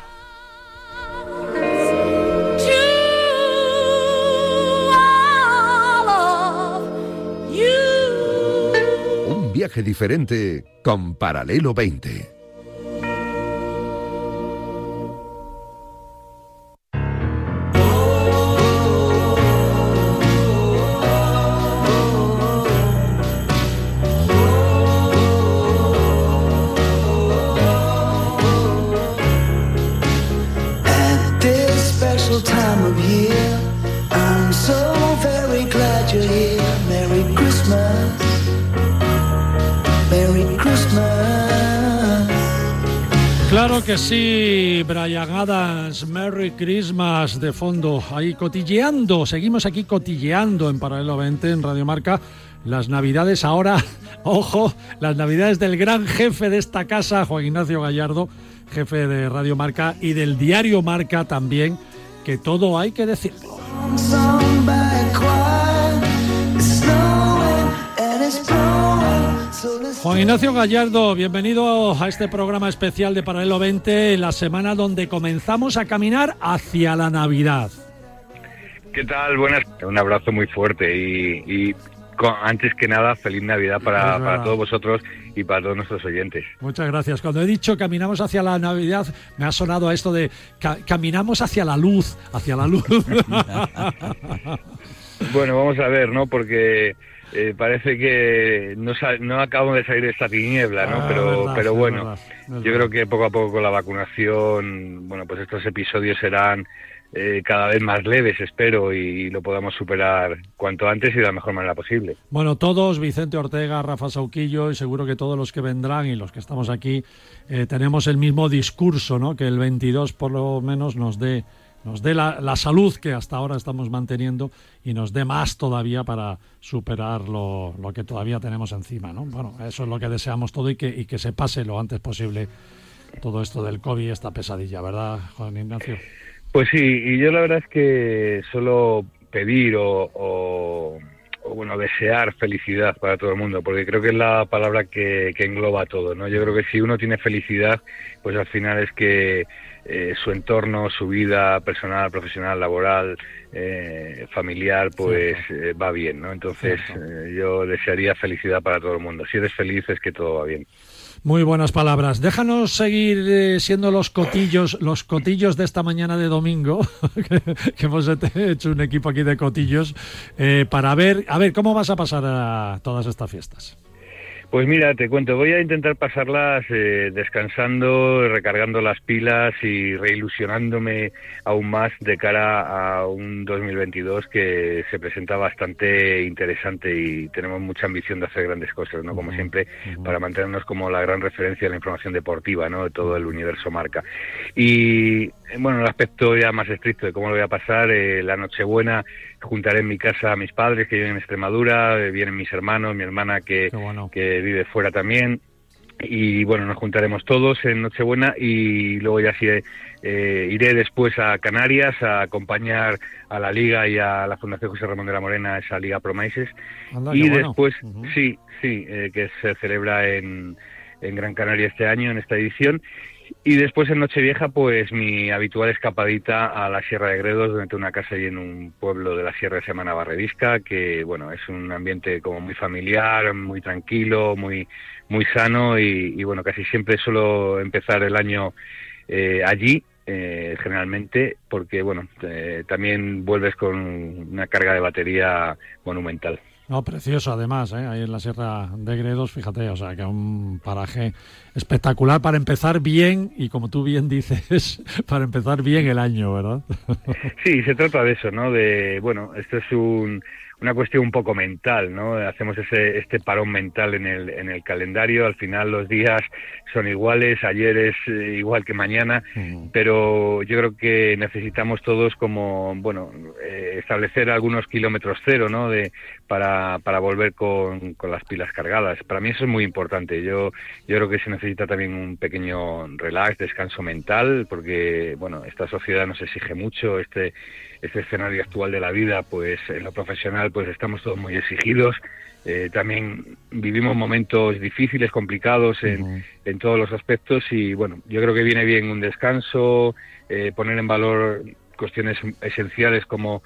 [SPEAKER 8] Un viaje diferente con Paralelo 20.
[SPEAKER 2] Sí, Brian Adams, Merry Christmas de fondo, ahí cotilleando, seguimos aquí cotilleando en Paralelo 20 en Radio Marca. Las navidades ahora, ojo, las navidades del gran jefe de esta casa, Juan Ignacio Gallardo, jefe de Radio Marca y del diario Marca también, que todo hay que decirlo. Juan Ignacio Gallardo, bienvenido a este programa especial de Paralelo 20, la semana donde comenzamos a caminar hacia la Navidad.
[SPEAKER 9] ¿Qué tal? Buenas. Un abrazo muy fuerte y, antes que nada, feliz Navidad para, para todos vosotros y para todos nuestros oyentes.
[SPEAKER 2] Muchas gracias. Cuando he dicho caminamos hacia la Navidad, me ha sonado a esto de ca- caminamos hacia la luz, hacia la luz.
[SPEAKER 9] Bueno, vamos a ver, ¿no? Porque eh, parece que no, no acabamos de salir de esta tiniebla, ¿no?
[SPEAKER 2] Ah,
[SPEAKER 9] pero
[SPEAKER 2] verdad,
[SPEAKER 9] pero bueno,
[SPEAKER 2] verdad,
[SPEAKER 9] yo
[SPEAKER 2] verdad.
[SPEAKER 9] creo que poco a poco con la vacunación, bueno, pues estos episodios serán eh, cada vez más leves, espero, y lo podamos superar cuanto antes y de la mejor manera posible.
[SPEAKER 2] Bueno, todos, Vicente Ortega, Rafa Sauquillo y seguro que todos los que vendrán y los que estamos aquí, eh, tenemos el mismo discurso, ¿no? Que el 22 por lo menos nos dé, nos dé la, la salud que hasta ahora estamos manteniendo y nos dé más todavía para superar lo, que todavía tenemos encima, ¿no? Bueno, eso es lo que deseamos todo y que, y que se pase lo antes posible todo esto del COVID, esta pesadilla, ¿verdad, Juan Ignacio?
[SPEAKER 9] Pues sí, y yo la verdad es que solo pedir o, o- o, bueno, desear felicidad para todo el mundo, porque creo que es la palabra que, que engloba todo, ¿no? Yo creo que si uno tiene felicidad, pues al final es que eh, su entorno, su vida personal, profesional, laboral, eh, familiar, pues eh, va bien, ¿no? Entonces yo desearía felicidad para todo el mundo. Si eres feliz es que todo va bien.
[SPEAKER 2] Muy buenas palabras. Déjanos seguir siendo los cotillos, los cotillos de esta mañana de domingo, que, que hemos hecho un equipo aquí de cotillos, para ver, a ver, ¿cómo vas a pasar a todas estas fiestas?
[SPEAKER 9] Pues mira, te cuento, voy a intentar pasarlas eh, descansando, recargando las pilas y reilusionándome aún más de cara a un 2022 que se presenta bastante interesante y tenemos mucha ambición de hacer grandes cosas, ¿no? Como siempre, para mantenernos como la gran referencia de la información deportiva, ¿no? De todo el universo marca. Y eh, bueno, el aspecto ya más estricto de cómo lo voy a pasar, eh, la Nochebuena juntaré en mi casa a mis padres que viven en Extremadura, eh, vienen mis hermanos, mi hermana que, que vive fuera también. Y bueno, nos juntaremos todos en Nochebuena y luego ya sí eh, iré después a Canarias a acompañar a la Liga y a la Fundación José Ramón de la Morena, esa Liga Promises.
[SPEAKER 2] Anda,
[SPEAKER 9] y
[SPEAKER 2] bueno.
[SPEAKER 9] después, sí, sí, eh, que se celebra en, en Gran Canaria este año, en esta edición. Y después en Nochevieja, pues mi habitual escapadita a la Sierra de Gredos, tengo una casa ahí en un pueblo de la Sierra que se llama Navarredisca, que bueno, es un ambiente como muy familiar, muy tranquilo, muy, muy sano y, y, bueno, casi siempre suelo empezar el año eh, allí, eh, generalmente, porque bueno, eh, también vuelves con una carga de batería monumental.
[SPEAKER 2] No, precioso además, ¿eh? ahí en la Sierra de Gredos, fíjate, o sea, que un paraje espectacular para empezar bien y como tú bien dices, para empezar bien el año, ¿verdad?
[SPEAKER 9] Sí, se trata de eso, ¿no? De, bueno, esto es un, una cuestión un poco mental, ¿no? Hacemos ese, este parón mental en el, en el calendario, al final los días son iguales, ayer es eh, igual que mañana, pero yo creo que necesitamos todos como, bueno, eh, establecer algunos kilómetros cero, ¿no? De, para, para volver con, con las pilas cargadas. Para mí eso es muy importante. Yo, yo creo que se necesita también un pequeño relax, descanso mental, porque, bueno, esta sociedad nos exige mucho, este, este escenario actual de la vida, pues en lo profesional, pues estamos todos muy exigidos. Eh, también vivimos momentos difíciles, complicados en, en todos los aspectos y bueno, yo creo que viene bien un descanso, eh, poner en valor cuestiones esenciales como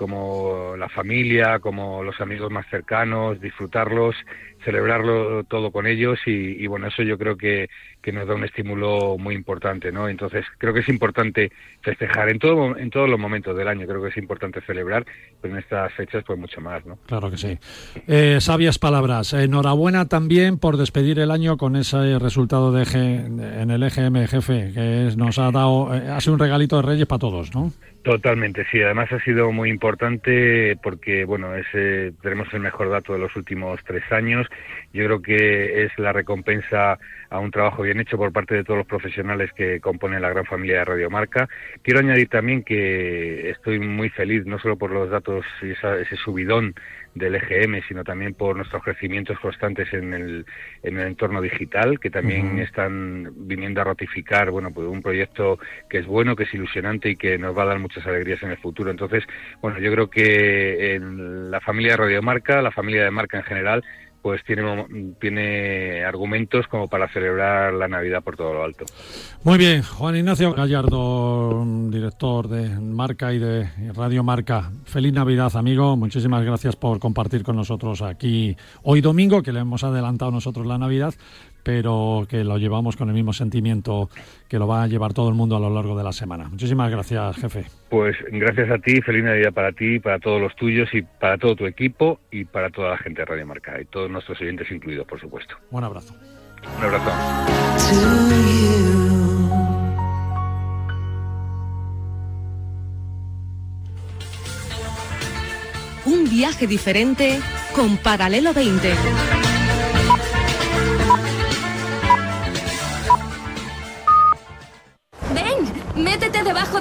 [SPEAKER 9] como la familia, como los amigos más cercanos, disfrutarlos, celebrarlo todo con ellos y, bueno, eso yo creo que, que nos da un estímulo muy importante, ¿no? Entonces creo que es importante festejar en todo en todos los momentos del año, creo que es importante celebrar, pero en estas fechas pues mucho más, ¿no?
[SPEAKER 2] Claro que sí. Eh, sabias palabras. Enhorabuena también por despedir el año con ese resultado en el EGM, jefe, que nos ha dado, eh, ha sido un regalito de Reyes para todos, ¿no?
[SPEAKER 9] Totalmente, sí. Además ha sido muy importante porque, bueno, es, eh, tenemos el mejor dato de los últimos tres años. Yo creo que es la recompensa a un trabajo bien hecho por parte de todos los profesionales que componen la gran familia de Radiomarca. Quiero añadir también que estoy muy feliz, no solo por los datos y esa- ese subidón del EGM, sino también por nuestros crecimientos constantes en el, en el entorno digital, que también están viniendo a ratificar, bueno, pues un proyecto que es bueno, que es ilusionante y que nos va a dar muchas alegrías en el futuro. Entonces, bueno, yo creo que en la familia de Radiomarca, la familia de Marca en general, pues tiene, tiene argumentos como para celebrar la Navidad por todo lo alto.
[SPEAKER 2] Muy bien, Juan Ignacio Gallardo, director de Marca y de Radio Marca. Feliz Navidad, amigo. Muchísimas gracias por compartir con nosotros aquí hoy domingo, que le hemos adelantado nosotros la Navidad, pero que lo llevamos con el mismo sentimiento que lo va a llevar todo el mundo a lo largo de la semana. Muchísimas gracias, jefe.
[SPEAKER 9] Pues gracias a ti, feliz Navidad para ti, para todos los tuyos y para todo tu equipo y para toda la gente de Radio Marca y todos nuestros oyentes incluidos, por supuesto.
[SPEAKER 2] Un abrazo.
[SPEAKER 9] Un abrazo.
[SPEAKER 1] Un viaje diferente con Paralelo 20.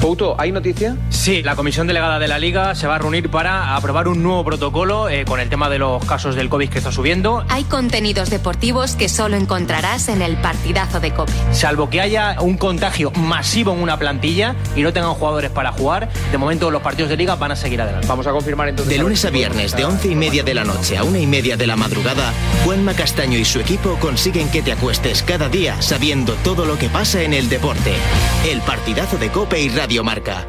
[SPEAKER 10] Pouto, ¿hay noticia? Sí, la comisión delegada de la Liga se va a reunir para aprobar un nuevo protocolo eh, con el tema de los casos del COVID que está subiendo.
[SPEAKER 11] Hay contenidos deportivos que solo encontrarás en el partidazo de Cope.
[SPEAKER 10] Salvo que haya un contagio masivo en una plantilla y no tengan jugadores para jugar, de momento los partidos de Liga van a seguir adelante. Vamos a confirmar entonces.
[SPEAKER 12] De lunes a viernes, de once y media de la noche a una y media de la madrugada, Juanma Castaño y su equipo consiguen que te acuestes cada día sabiendo todo lo que pasa en el deporte. El partidazo de Cope y Radio Marca.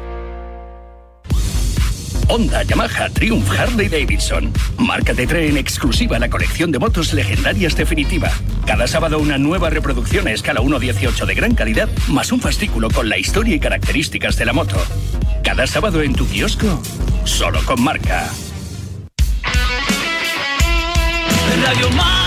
[SPEAKER 13] Honda, Yamaha, Triumph, Harley Davidson. Marca te trae en exclusiva la colección de motos legendarias definitiva. Cada sábado una nueva reproducción a escala 1.18 de gran calidad, más un fascículo con la historia y características de la moto. Cada sábado en tu kiosco, solo con marca.
[SPEAKER 5] Radio Marca.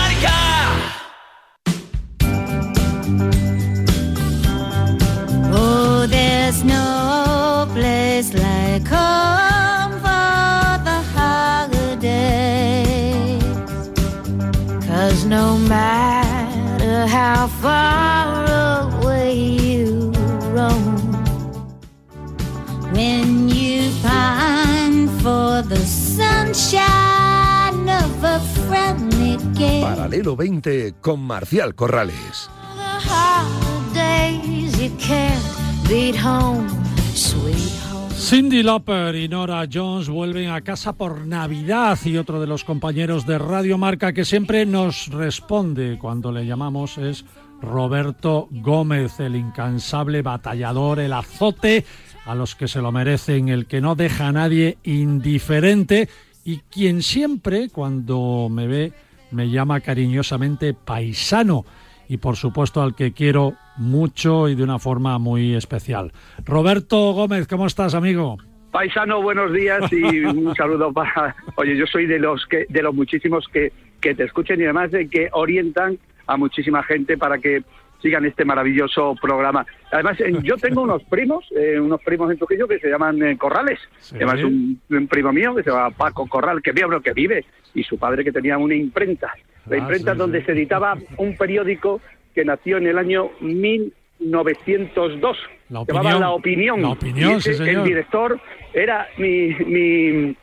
[SPEAKER 14] There's no place like home for the holidays. Cause no matter how far away you roam, when you pine for the sunshine of a friendly gale.
[SPEAKER 8] Paralelo 20 con Marcial Corrales.
[SPEAKER 14] The holidays you can't
[SPEAKER 2] Cindy Lauper y Nora Jones vuelven a casa por Navidad y otro de los compañeros de Radio Marca que siempre nos responde cuando le llamamos es Roberto Gómez, el incansable batallador, el azote a los que se lo merecen, el que no deja a nadie indiferente y quien siempre cuando me ve me llama cariñosamente paisano y por supuesto al que quiero mucho y de una forma muy especial. Roberto Gómez, ¿cómo estás, amigo?
[SPEAKER 15] Paisano, buenos días y un saludo para. Oye, yo soy de los que de los muchísimos que, que te escuchen y además de que orientan a muchísima gente para que sigan este maravilloso programa. Además, eh, yo tengo unos primos, eh, unos primos en Trujillo que se llaman eh, Corrales. Además, un, un primo mío que se llama Paco Corral, que vive, que vive, y su padre que tenía una imprenta. La
[SPEAKER 2] Ah,
[SPEAKER 15] imprenta
[SPEAKER 2] sí,
[SPEAKER 15] donde
[SPEAKER 2] sí.
[SPEAKER 15] se editaba un periódico que nació en el año 1902.
[SPEAKER 2] La
[SPEAKER 15] Se llamaba
[SPEAKER 2] Opinión.
[SPEAKER 15] La Opinión.
[SPEAKER 2] La Opinión,
[SPEAKER 15] ese,
[SPEAKER 2] sí, señor.
[SPEAKER 15] El director era mi, mi,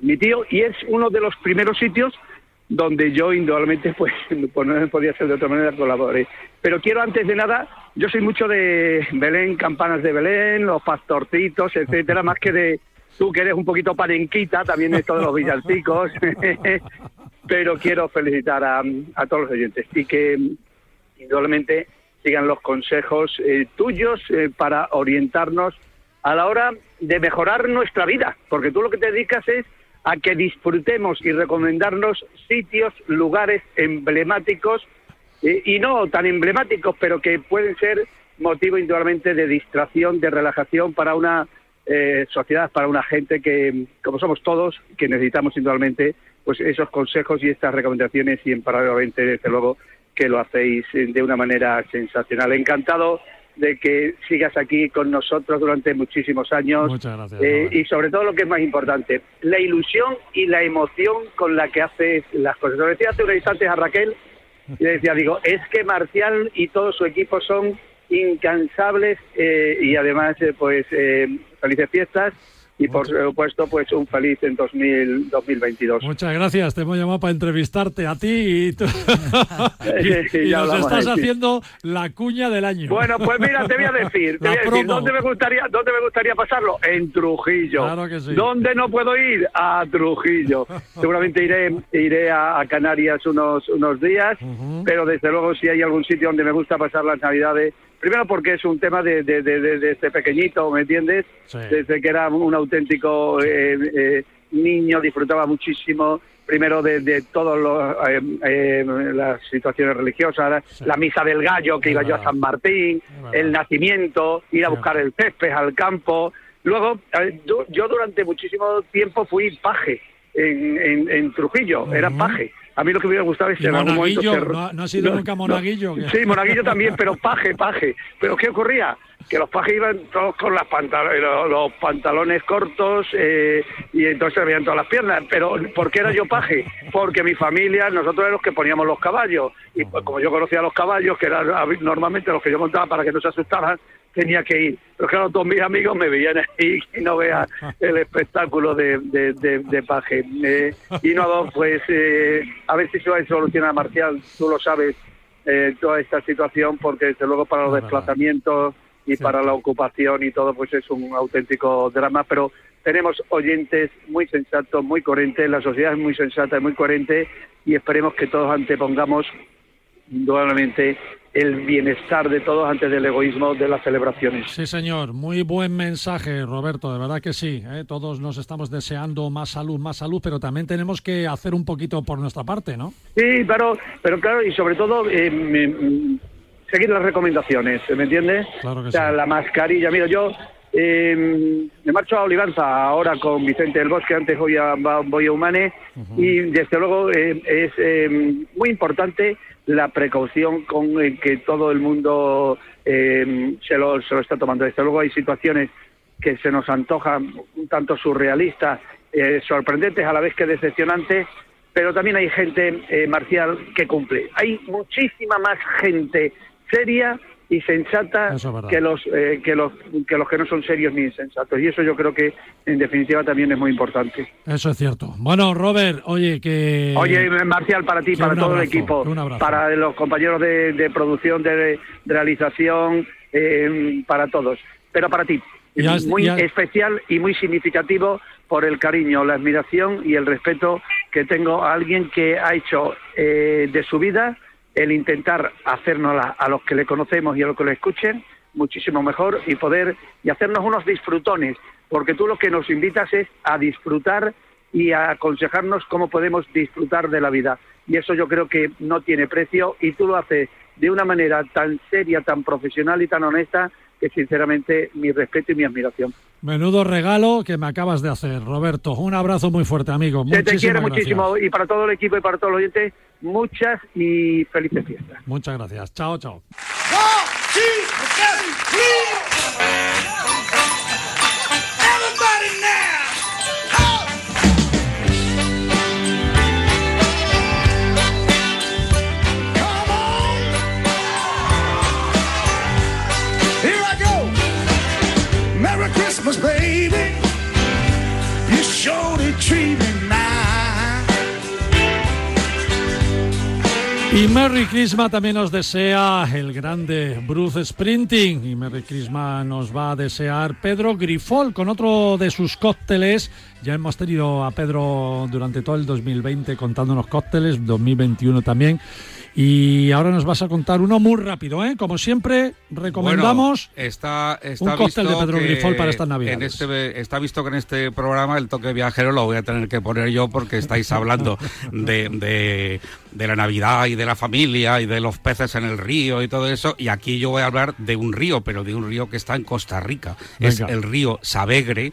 [SPEAKER 15] mi tío y es uno de los primeros sitios donde yo indudablemente pues, pues no podía ser de otra manera colaboré. Pero quiero antes de nada, yo soy mucho de Belén, campanas de Belén, los pastorcitos, etcétera, más que de tú que eres un poquito parenquita, también esto de los villancicos. Pero quiero felicitar a, a todos los oyentes y que indudablemente sigan los consejos eh, tuyos eh, para orientarnos a la hora de mejorar nuestra vida, porque tú lo que te dedicas es a que disfrutemos y recomendarnos sitios, lugares emblemáticos eh, y no tan emblemáticos, pero que pueden ser motivo indudablemente de distracción, de relajación para una eh, sociedad, para una gente que, como somos todos, que necesitamos indudablemente pues esos consejos y estas recomendaciones y en paralelamente, desde luego, que lo hacéis eh, de una manera sensacional. Encantado de que sigas aquí con nosotros durante muchísimos años.
[SPEAKER 2] Muchas gracias.
[SPEAKER 15] Eh, y sobre todo lo que es más importante, la ilusión y la emoción con la que haces las cosas. Lo decía hace unos instantes a Raquel, y le decía, digo, es que Marcial y todo su equipo son incansables eh, y además, eh, pues, eh, felices fiestas y por supuesto pues un feliz en 2000, 2022.
[SPEAKER 2] Muchas gracias, te hemos llamado para entrevistarte a ti y, tú- y- y nos estás haciendo la cuña del año.
[SPEAKER 15] Bueno, pues mira, te voy a decir, te
[SPEAKER 2] La
[SPEAKER 15] voy a decir,
[SPEAKER 2] promo.
[SPEAKER 15] ¿dónde me gustaría, dónde me gustaría pasarlo? En Trujillo.
[SPEAKER 2] Claro que sí.
[SPEAKER 15] ¿Dónde no puedo ir? A Trujillo. Seguramente iré, iré a, a Canarias unos, unos días, pero desde luego si hay algún sitio donde me gusta pasar las Navidades, primero porque es un tema de, de, de, de- de este pequeñito, ¿me entiendes?
[SPEAKER 2] Sí.
[SPEAKER 15] Desde que era un auténtico eh, eh, niño, disfrutaba muchísimo primero de, de todas las situaciones religiosas, la, la misa del gallo, que iba yo a San Martín, el nacimiento, ir a buscar el césped al campo. Luego, eh, yo, yo durante muchísimo tiempo fui paje en, en, en Trujillo, era paje. A mí lo que me hubiera gustado es en algún momento
[SPEAKER 2] ¿no ha- no ha sido nunca monaguillo?
[SPEAKER 15] Sí, monaguillo también, pero paje, paje. Pero ¿qué ocurría? Que los pajes iban todos con las pantalo- los, los pantalones cortos eh, y entonces se veían todas las piernas. Pero ¿por qué era yo paje? Porque mi familia, nosotros éramos los que poníamos los caballos. Y pues, como yo conocía a los caballos, que eran normalmente los que yo montaba para que no se asustaran, tenía que ir. Pero claro, todos mis amigos me veían ahí y no vean el espectáculo de, de, de- de paje. Eh, y no, pues eh, a ver si se va a solucionar, Marcial, tú lo sabes, eh, toda esta situación, porque desde luego para los desplazamientos y para la ocupación y todo, pues es un auténtico drama, pero tenemos oyentes muy sensatos, muy coherentes, la sociedad es muy sensata y muy coherente y esperemos que todos antepongamos indudablemente el bienestar de todos antes del egoísmo de las celebraciones.
[SPEAKER 2] Sí, señor. Muy buen mensaje, Roberto. De verdad que sí. ¿eh? Todos nos estamos deseando más salud, más salud, pero también tenemos que hacer un poquito por nuestra parte, ¿no?
[SPEAKER 15] Sí, pero, pero claro, y sobre todo eh, me- mm, seguir las recomendaciones, ¿me entiendes?
[SPEAKER 2] Claro que
[SPEAKER 15] o sea, la mascarilla. Mira, yo eh, me marcho a Olivanza ahora con Vicente del Bosque, antes voy a, voy a Humane, y desde luego eh, es eh, muy importante la precaución con eh, que todo el mundo eh, se, lo, se lo está tomando. Desde luego hay situaciones que se nos antojan un tanto surrealistas, eh, sorprendentes a la vez que decepcionantes, pero también hay gente eh, marcial que cumple. Hay muchísima más gente seria y sensata
[SPEAKER 2] es
[SPEAKER 15] que los, eh, que los que los que no son serios ni insensatos. Y eso yo creo que en definitiva también es muy importante.
[SPEAKER 2] Eso es cierto. Bueno, Robert, oye, que...
[SPEAKER 15] Oye, Marcial, para ti,
[SPEAKER 2] que
[SPEAKER 15] para todo el equipo, para los compañeros de, de producción, de, de realización, eh, para todos. Pero para ti,
[SPEAKER 2] Ya
[SPEAKER 15] muy
[SPEAKER 2] ya-
[SPEAKER 15] especial y muy significativo por el cariño, la admiración y el respeto que tengo a alguien que ha hecho eh, de su vida el intentar hacernos a, los que le conocemos y a los que le escuchen muchísimo mejor y poder y hacernos unos disfrutones, porque tú lo que nos invitas es a disfrutar y a aconsejarnos cómo podemos disfrutar de la vida. Y eso yo creo que no tiene precio y tú lo haces de una manera tan seria, tan profesional y tan honesta que sinceramente mi respeto y mi admiración.
[SPEAKER 2] Menudo regalo que me acabas de hacer, Roberto. Un abrazo muy fuerte, amigo.
[SPEAKER 15] Te
[SPEAKER 2] Muchísimas
[SPEAKER 15] quiere
[SPEAKER 2] gracias.
[SPEAKER 15] muchísimo y para todo el equipo y para todos los oyentes, muchas y felices fiestas.
[SPEAKER 2] Muchas gracias. Chao, chao.
[SPEAKER 5] Everybody now! Come on! Here I go! Merry Christmas, baby! You surely
[SPEAKER 2] Y Merry Christmas también nos desea el grande Bruce Sprinting. Y Merry Christmas nos va a desear Pedro Grifol con otro de sus cócteles. Ya hemos tenido a Pedro durante todo el 2020 contándonos cócteles, 2021 también. Y ahora nos vas a contar uno muy rápido, ¿eh? Como siempre, recomendamos
[SPEAKER 4] Bueno, está, está
[SPEAKER 2] un cóctel de Pedro Grifol para estas
[SPEAKER 4] en
[SPEAKER 2] navidades.
[SPEAKER 4] este- está visto que en este programa el toque viajero lo voy a tener que poner yo porque estáis hablando de, de- de la Navidad y de la familia y de los peces en el río y todo eso. Y aquí yo voy a hablar de un río, pero de un río que está en Costa Rica. Es el río Savegre,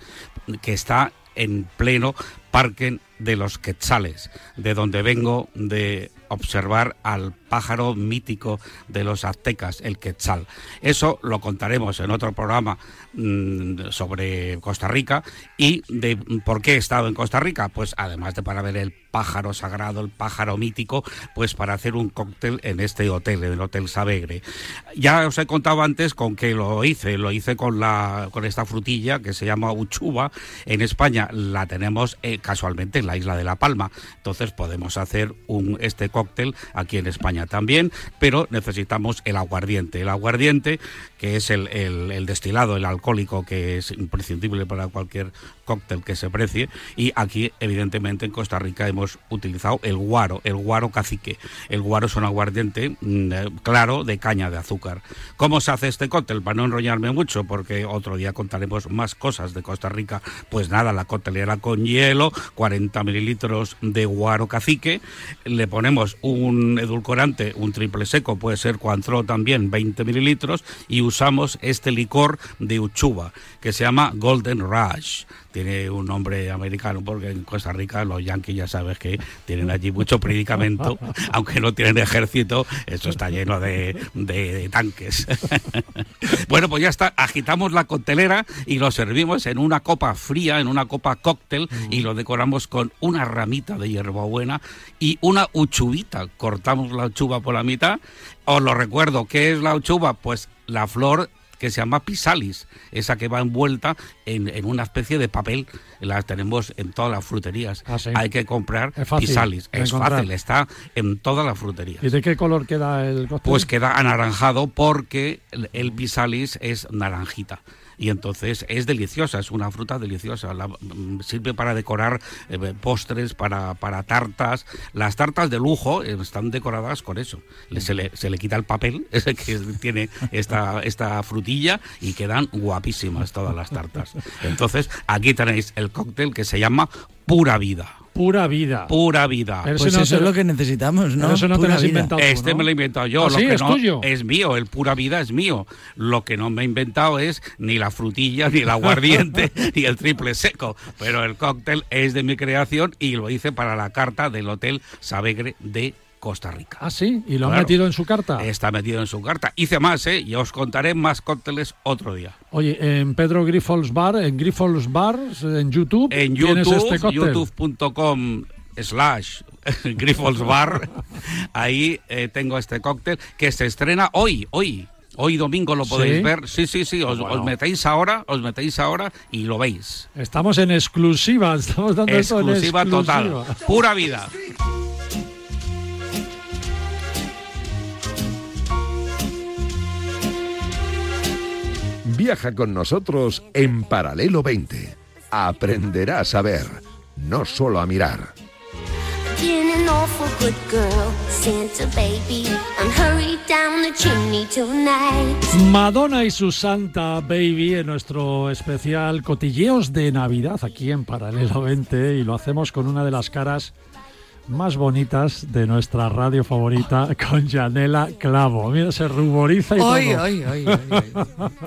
[SPEAKER 4] que está en pleno Parque de los Quetzales, de donde vengo de observar al pájaro mítico de los aztecas, el quetzal. Eso lo contaremos en otro programa mm, sobre Costa Rica y de por qué he estado en Costa Rica, pues además de para ver el pájaro sagrado, el pájaro mítico, pues para hacer un cóctel en este hotel, en el Hotel Savegre. Ya os he contado antes con que lo hice, lo hice con la con esta frutilla que se llama uchuva. En España la tenemos eh, casualmente la isla de La Palma, entonces podemos hacer un este cóctel aquí en España también, pero necesitamos el aguardiente. El aguardiente, que es el destilado, el alcohólico, que es imprescindible para cualquier cóctel que se precie. Y aquí, evidentemente, en Costa Rica hemos utilizado el guaro, el guaro cacique. El guaro es un aguardiente mm, eh, claro de caña de azúcar. ¿Cómo se hace este cóctel? Para no enrollarme mucho, porque otro día contaremos más cosas de Costa Rica. Pues nada, la coctelera con hielo, 40 mililitros de guaro cacique, le ponemos un edulcorante, un triple seco, puede ser Cointreau también, 20 mililitros, y usamos este licor de uchuva, que se llama Golden Rush. Tiene un nombre americano porque en Costa Rica los yanquis ya sabes que tienen allí mucho predicamento, aunque no tienen ejército, eso está lleno de, de- de tanques. bueno, pues ya está, agitamos la coctelera y lo servimos en una copa fría, en una copa cóctel y lo decoramos con una ramita de hierbabuena y una uchuvita. Cortamos la uchuva por la mitad. Os lo recuerdo, ¿qué es la uchuva? Pues la flor que se llama pisalis, esa que va envuelta en, en una especie de papel. La tenemos en todas las fruterías. Hay que comprar
[SPEAKER 2] Es fácil
[SPEAKER 4] pisalis. Es
[SPEAKER 2] encontrar.
[SPEAKER 4] fácil, está en todas las fruterías.
[SPEAKER 2] ¿Y de qué color queda el cóctel?
[SPEAKER 4] Pues queda anaranjado porque el, el pisalis es naranjita. Y entonces es deliciosa, es una fruta deliciosa. La- mm, sirve para decorar eh, postres, para, para tartas. Las tartas de lujo eh, están decoradas con eso. Se, le, se le quita el papel que tiene esta, esta frutilla y quedan guapísimas todas las tartas. Entonces aquí tenéis el cóctel que se llama Pura Vida.
[SPEAKER 2] Pura vida.
[SPEAKER 4] Pura vida.
[SPEAKER 2] Pero Pues no eso te- es lo que
[SPEAKER 3] necesitamos,
[SPEAKER 2] ¿no? Pero eso no te lo has
[SPEAKER 4] vida.
[SPEAKER 2] inventado tú,
[SPEAKER 4] Este
[SPEAKER 2] ¿no?
[SPEAKER 4] me lo he inventado yo.
[SPEAKER 2] ¿Ah,
[SPEAKER 4] lo
[SPEAKER 2] sí?
[SPEAKER 4] que
[SPEAKER 2] ¿Es
[SPEAKER 4] no-
[SPEAKER 2] tuyo?
[SPEAKER 4] Es mío, el pura vida es mío. Lo que no me he inventado es ni la frutilla, ni el aguardiente, ni el triple seco. Pero el cóctel es de mi creación y lo hice para la carta del Hotel Savegre de Costa Rica.
[SPEAKER 2] Ah, sí, y lo han
[SPEAKER 4] Claro.
[SPEAKER 2] metido en su carta.
[SPEAKER 4] Está metido en su carta. Hice más, ¿eh? Y os contaré más cócteles otro día.
[SPEAKER 2] Oye, en Pedro Grifols Bar, en Grifols Bar, en YouTube,
[SPEAKER 4] En
[SPEAKER 2] tienes
[SPEAKER 4] YouTube,
[SPEAKER 2] este
[SPEAKER 4] youtube.com slash Grifols Bar, ahí eh, tengo este cóctel que se estrena hoy, hoy. Hoy domingo lo podéis
[SPEAKER 2] ¿Sí?
[SPEAKER 4] ver. Sí, sí, sí. Os,
[SPEAKER 2] Bueno.
[SPEAKER 4] os metéis ahora, os metéis ahora y lo veis.
[SPEAKER 2] Estamos en exclusiva, estamos dando esto en
[SPEAKER 4] Exclusiva total.
[SPEAKER 2] exclusiva.
[SPEAKER 4] Pura vida.
[SPEAKER 8] Viaja con nosotros en Paralelo 20. Aprenderás a ver, no solo a mirar.
[SPEAKER 2] Madonna y su Santa Baby en nuestro especial Cotilleos de Navidad aquí en Paralelo 20 y lo hacemos con una de las caras más bonitas de nuestra radio favorita con Janela Clavo. Mira, se ruboriza y
[SPEAKER 3] Ay, ay, ay.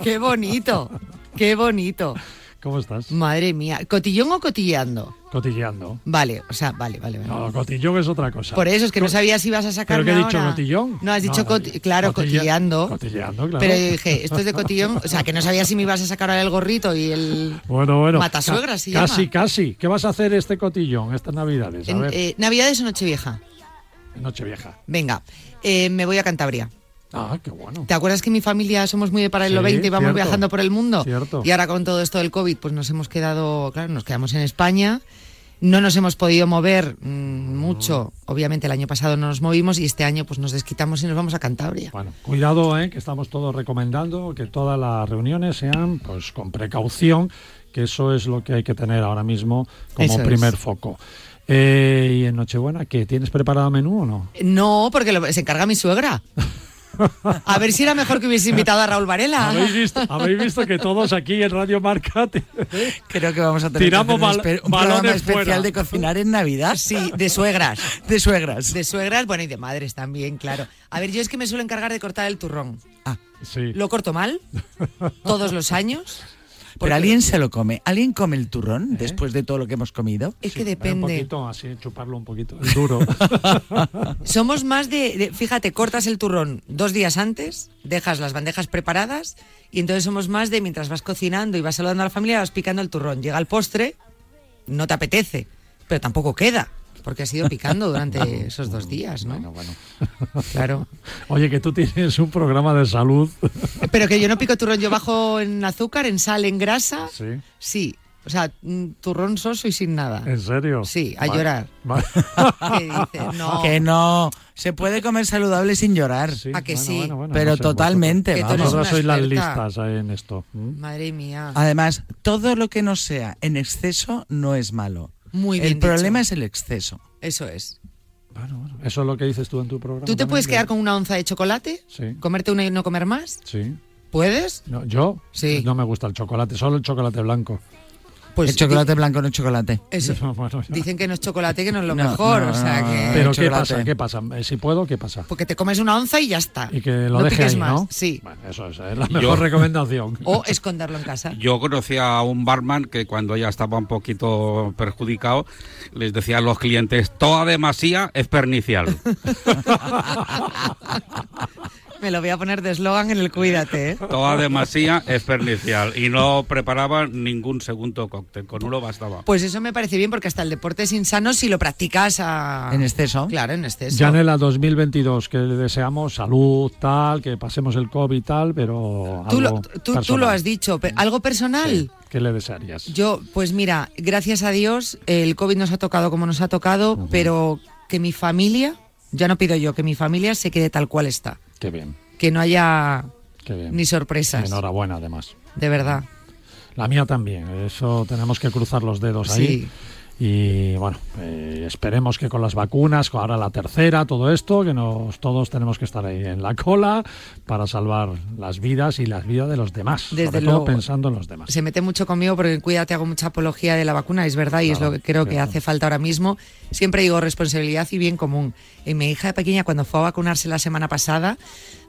[SPEAKER 3] Qué bonito, qué bonito.
[SPEAKER 2] ¿Cómo estás?
[SPEAKER 3] Madre mía, ¿cotillón o cotilleando?
[SPEAKER 2] Cotilleando.
[SPEAKER 3] Vale, o sea, vale, vale. vale.
[SPEAKER 2] No, cotillón es otra cosa.
[SPEAKER 3] Por eso es que no sabía si ibas a sacar
[SPEAKER 2] ¿Pero qué he dicho,
[SPEAKER 3] ahora.
[SPEAKER 2] cotillón?
[SPEAKER 3] No, has dicho,
[SPEAKER 2] No,
[SPEAKER 3] coti- claro,
[SPEAKER 2] cotilla-
[SPEAKER 3] cotilleando.
[SPEAKER 2] Cotilleando, claro.
[SPEAKER 3] Pero yo dije, esto es de cotillón, o sea, que no sabía si me ibas a sacar ahora el gorrito y el...
[SPEAKER 2] Bueno, bueno.
[SPEAKER 3] Matasuegra
[SPEAKER 2] ca- Casi,
[SPEAKER 3] llama.
[SPEAKER 2] casi. ¿Qué vas a hacer este cotillón, estas navidades? A
[SPEAKER 3] En,
[SPEAKER 2] ver,
[SPEAKER 3] eh, ¿Navidades o Nochevieja?
[SPEAKER 2] Nochevieja.
[SPEAKER 3] Venga, eh, me voy a Cantabria.
[SPEAKER 2] Ah, qué bueno.
[SPEAKER 3] ¿Te acuerdas que mi familia somos muy de paralelo
[SPEAKER 2] Sí,
[SPEAKER 3] 20 y vamos
[SPEAKER 2] cierto.
[SPEAKER 3] viajando por el mundo?
[SPEAKER 2] Cierto.
[SPEAKER 3] Y ahora con todo esto del COVID, pues nos hemos quedado, claro, nos quedamos en España. No nos hemos podido mover mm, mucho. Obviamente el año pasado no nos movimos y este año pues nos desquitamos y nos vamos a Cantabria.
[SPEAKER 2] Bueno, cuidado, eh, que estamos todos recomendando que todas las reuniones sean pues con precaución, que eso es lo que hay que tener ahora mismo como
[SPEAKER 3] Eso es.
[SPEAKER 2] primer foco. Eh, y en Nochebuena, ¿qué? ¿Tienes preparado menú o no?
[SPEAKER 3] No, porque lo- se encarga mi suegra. A ver si era mejor que hubiese invitado a Raúl Varela.
[SPEAKER 2] ¿Habéis visto, habéis visto que todos aquí en Radio Marca te-
[SPEAKER 3] Creo que vamos a tener
[SPEAKER 2] Tiramos
[SPEAKER 3] que hacer un,
[SPEAKER 2] bal-
[SPEAKER 3] espe- un programa
[SPEAKER 2] balones
[SPEAKER 3] especial
[SPEAKER 2] fuera.
[SPEAKER 3] de cocinar en Navidad. Sí, de suegras.
[SPEAKER 2] De suegras.
[SPEAKER 3] De suegras, bueno, y de madres también, claro. A ver, yo es que me suelo encargar de cortar el turrón.
[SPEAKER 2] Sí.
[SPEAKER 3] Lo corto mal, todos los años. Pero alguien se lo come. ¿Alguien come el turrón después de todo lo que hemos comido?
[SPEAKER 16] Es que
[SPEAKER 2] Un
[SPEAKER 16] depende.
[SPEAKER 2] poquito, así, chuparlo un poquito. Duro.
[SPEAKER 16] Somos más de, de- fíjate, cortas el turrón dos días antes, dejas las bandejas preparadas y entonces somos más de mientras vas cocinando y vas saludando a la familia, vas picando el turrón. Llega el postre, no te apetece, pero tampoco queda, porque has ido picando durante esos dos días, ¿no? Claro.
[SPEAKER 2] Oye, que tú tienes un programa de salud.
[SPEAKER 16] Pero que yo no pico turrón, yo bajo en azúcar, en sal, en grasa.
[SPEAKER 2] Sí.
[SPEAKER 16] Sí. O sea, mm, turrón soso y sin nada.
[SPEAKER 2] ¿En serio?
[SPEAKER 16] Sí, a llorar. ¿Qué dices? No.
[SPEAKER 3] Que no. Se puede comer saludable sin llorar.
[SPEAKER 16] ¿A que sí?
[SPEAKER 3] Pero
[SPEAKER 2] no sé,
[SPEAKER 3] totalmente.
[SPEAKER 16] Que
[SPEAKER 3] vamos.
[SPEAKER 2] Sois las listas en esto.
[SPEAKER 16] Madre mía.
[SPEAKER 3] Además, todo lo que no sea en exceso no es malo.
[SPEAKER 16] Muy bien
[SPEAKER 3] El problema es el exceso.
[SPEAKER 16] Eso es.
[SPEAKER 2] Eso es lo que dices tú en tu programa.
[SPEAKER 16] ¿Tú te
[SPEAKER 2] también,
[SPEAKER 16] puedes
[SPEAKER 2] de-
[SPEAKER 16] quedar con una onza de chocolate?
[SPEAKER 2] Sí.
[SPEAKER 16] ¿Comerte una y no comer más?
[SPEAKER 2] Sí.
[SPEAKER 16] ¿Puedes?
[SPEAKER 2] No, yo
[SPEAKER 16] Sí.
[SPEAKER 2] no me gusta el chocolate, solo el chocolate blanco.
[SPEAKER 16] Pues
[SPEAKER 3] el chocolate blanco no es chocolate.
[SPEAKER 16] Eso. Dicen que no es chocolate, que no es lo
[SPEAKER 3] No,
[SPEAKER 16] mejor.
[SPEAKER 3] no,
[SPEAKER 16] o sea
[SPEAKER 3] no,
[SPEAKER 16] que.
[SPEAKER 2] Pero ¿qué pasa? ¿Qué pasa? Eh, Si puedo, ¿qué pasa?
[SPEAKER 16] Porque te comes una onza y ya está.
[SPEAKER 2] Y que lo
[SPEAKER 16] no
[SPEAKER 2] deje
[SPEAKER 16] piques
[SPEAKER 2] ahí,
[SPEAKER 16] más.
[SPEAKER 2] ¿no?
[SPEAKER 16] Sí.
[SPEAKER 2] Bueno, eso es, es la
[SPEAKER 4] Yo-
[SPEAKER 2] mejor recomendación.
[SPEAKER 16] O esconderlo en casa.
[SPEAKER 4] Yo conocía a un barman que cuando ya estaba un poquito perjudicado, les decía a los clientes, toda demasía es pernicial.
[SPEAKER 16] Me lo voy a poner de eslogan en el cuídate, ¿eh?
[SPEAKER 4] Toda demasía es pernicial. Y no preparaban ningún segundo cóctel, con uno bastaba.
[SPEAKER 16] Pues eso me parece bien porque hasta el deporte es insano si lo practicas a...
[SPEAKER 3] En exceso.
[SPEAKER 16] Claro, en exceso.
[SPEAKER 2] Janela 2022, que le deseamos salud, tal, que pasemos el COVID, tal, pero
[SPEAKER 16] Tú lo,
[SPEAKER 2] algo
[SPEAKER 16] tú- tú lo has dicho. ¿Algo personal?
[SPEAKER 2] ¿Qué le desearías?
[SPEAKER 16] Yo, pues mira, gracias a Dios, el COVID nos ha tocado como nos ha tocado, pero que mi familia, ya no pido yo, que mi familia se quede tal cual está.
[SPEAKER 2] Qué bien,
[SPEAKER 16] Que no haya
[SPEAKER 2] qué bien.
[SPEAKER 16] ni sorpresas.
[SPEAKER 2] Enhorabuena, además.
[SPEAKER 16] De verdad.
[SPEAKER 2] La mía también, eso tenemos que cruzar los dedos ahí. Y bueno, eh, esperemos que con las vacunas, ahora la tercera, todo esto, que nos todos tenemos que estar ahí en la cola para salvar las vidas y las vidas de los demás.
[SPEAKER 16] Desde
[SPEAKER 2] sobre
[SPEAKER 16] luego.
[SPEAKER 2] todo pensando en los demás.
[SPEAKER 16] Se mete mucho conmigo porque cuídate, hago mucha apología de la vacuna, es verdad, y es lo que creo que hace falta ahora mismo. Siempre digo responsabilidad y bien común. Y mi hija pequeña, cuando fue a vacunarse la semana pasada,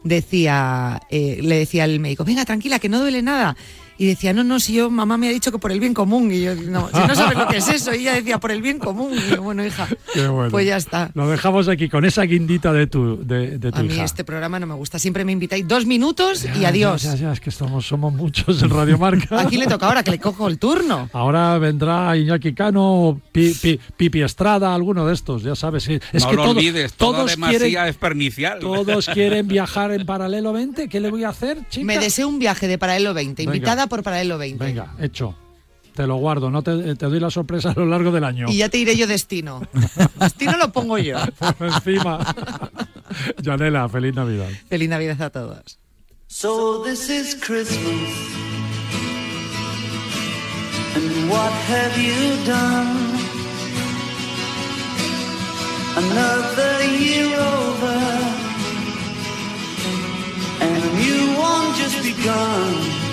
[SPEAKER 16] decía, eh, le decía al médico, venga, tranquila, que no duele nada. Y decía, no, no, si yo, mamá me ha dicho que por el bien común. Y yo, no, si no sabes lo que es eso. Y ella decía, por el bien común. Y yo, bueno, hija,
[SPEAKER 2] Qué bueno.
[SPEAKER 16] pues ya está.
[SPEAKER 2] Lo dejamos aquí con esa guindita de tu, de, de tu
[SPEAKER 16] A mí
[SPEAKER 2] hija.
[SPEAKER 16] este programa no me gusta. Siempre me invitáis dos minutos y adiós.
[SPEAKER 2] Ya, ya, ya, es que somos, somos muchos en Radio Marca.
[SPEAKER 16] ¿A quién le toca ahora? Que le cojo el turno.
[SPEAKER 2] Ahora vendrá Iñaki Cano, Pi- Pi- Pipi Estrada, alguno de estos, ya sabes. Es
[SPEAKER 4] no
[SPEAKER 2] que
[SPEAKER 4] lo
[SPEAKER 2] todo-
[SPEAKER 4] olvides,
[SPEAKER 2] todos quieren,
[SPEAKER 4] es pernicial.
[SPEAKER 2] todos quieren viajar en paralelo 20. ¿Qué le voy a hacer, chica?
[SPEAKER 16] Me deseo un viaje de Paralelo 20,
[SPEAKER 2] Venga.
[SPEAKER 16] invitada por Paralelo 20.
[SPEAKER 2] Venga, hecho. Te lo guardo, no te, te doy la sorpresa a lo largo del año.
[SPEAKER 16] Y ya te diré yo destino. destino lo pongo yo.
[SPEAKER 2] Por encima. Yanela, feliz Navidad.
[SPEAKER 16] Feliz Navidad a todos.
[SPEAKER 5] So this is Christmas. And what have you done? Another year over. And a new one just begun.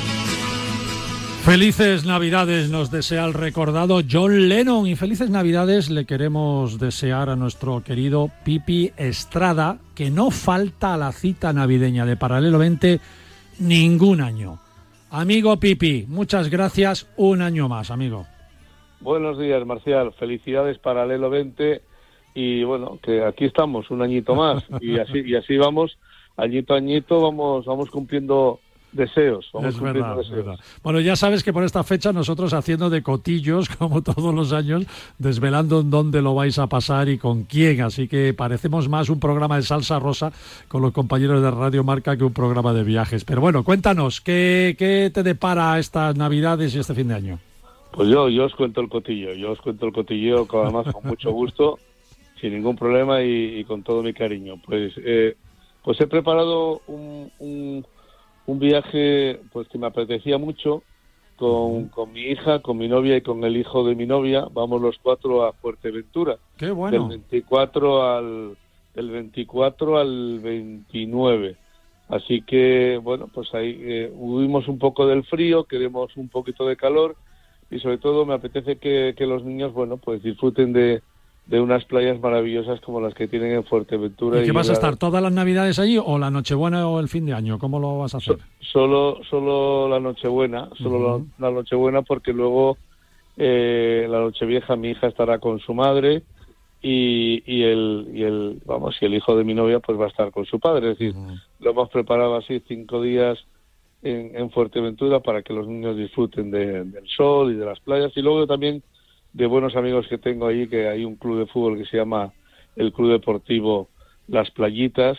[SPEAKER 2] Felices Navidades nos desea el recordado John Lennon y felices Navidades le queremos desear a nuestro querido Pipi Estrada que no falta a la cita navideña de Paralelo 20 ningún año. Amigo Pipi, muchas gracias un año más, amigo.
[SPEAKER 17] Buenos días, Marcial. Felicidades Paralelo 20 y bueno, que aquí estamos un añito más y así y así vamos añito a añito vamos vamos cumpliendo deseos, vamos
[SPEAKER 2] Es verdad, es
[SPEAKER 17] deseos.
[SPEAKER 2] verdad. Bueno, ya sabes que por esta fecha nosotros haciendo de cotillos, como todos los años, desvelando en dónde lo vais a pasar y con quién. Así que parecemos más un programa de salsa rosa con los compañeros de Radio Marca que un programa de viajes. Pero bueno, cuéntanos, ¿qué, qué te depara estas Navidades y este fin de año?
[SPEAKER 17] Pues yo yo os cuento el cotillo, yo os cuento el cotillo con- además con mucho gusto, sin ningún problema y, y con todo mi cariño. Pues eh, pues he preparado un, un, un viaje pues que me apetecía mucho con, con mi hija, con mi novia y con el hijo de mi novia. Vamos los cuatro a Fuerteventura.
[SPEAKER 2] Qué bueno.
[SPEAKER 17] Del 24 al del 24 al 29. Así que bueno, pues ahí eh, huimos un poco del frío, queremos un poquito de calor y sobre todo me apetece que, que los niños bueno pues disfruten de, de unas playas maravillosas como las que tienen en Fuerteventura.
[SPEAKER 2] ¿Y qué vas a estar todas las navidades allí o la Nochebuena o el fin de año? ¿Cómo lo vas a hacer?
[SPEAKER 17] Solo, solo la Nochebuena, solo la, Nochebuena porque luego eh, la Nochevieja mi hija estará con su madre y, y el y el vamos y el hijo de mi novia pues va a estar con su padre. Es decir, lo hemos preparado así cinco días en, en Fuerteventura para que los niños disfruten de- del sol y de las playas y luego también de buenos amigos que tengo ahí que hay un club de fútbol que se llama el Club Deportivo Las Playitas.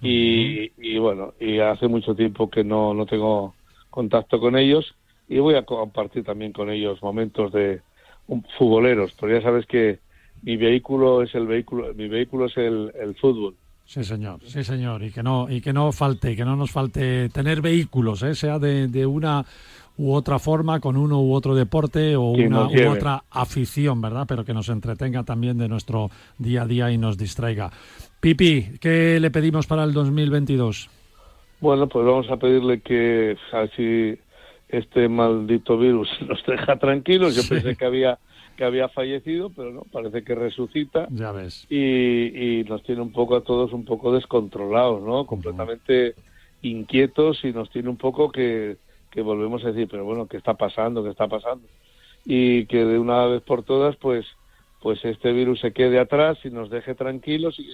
[SPEAKER 17] Y, y bueno y hace mucho tiempo que no, no tengo contacto con ellos. Y voy a compartir también con ellos momentos de un, futboleros pero ya sabes que mi vehículo es el vehículo mi vehículo es el, el fútbol.
[SPEAKER 2] Sí, señor, sí, señor, y que no y que no falte, que no nos falte tener vehículos, ¿eh? sea de, de una u otra forma, con uno u otro deporte o una u otra afición, ¿verdad? Pero que nos entretenga también de nuestro día a día y nos distraiga. Pipi, ¿qué le pedimos para el 2022?
[SPEAKER 17] Bueno, pues vamos a pedirle que así este maldito virus nos deja tranquilos. Yo
[SPEAKER 2] Sí.
[SPEAKER 17] pensé que había que había fallecido, pero no, parece que resucita
[SPEAKER 2] Ya ves.
[SPEAKER 17] y, y nos tiene un poco a todos un poco descontrolados, ¿no? Completamente inquietos y nos tiene un poco que, que volvemos a decir, pero bueno, ¿qué está pasando? ¿Qué está pasando? Y que de una vez por todas, pues, pues este virus se quede atrás y nos deje tranquilos, y,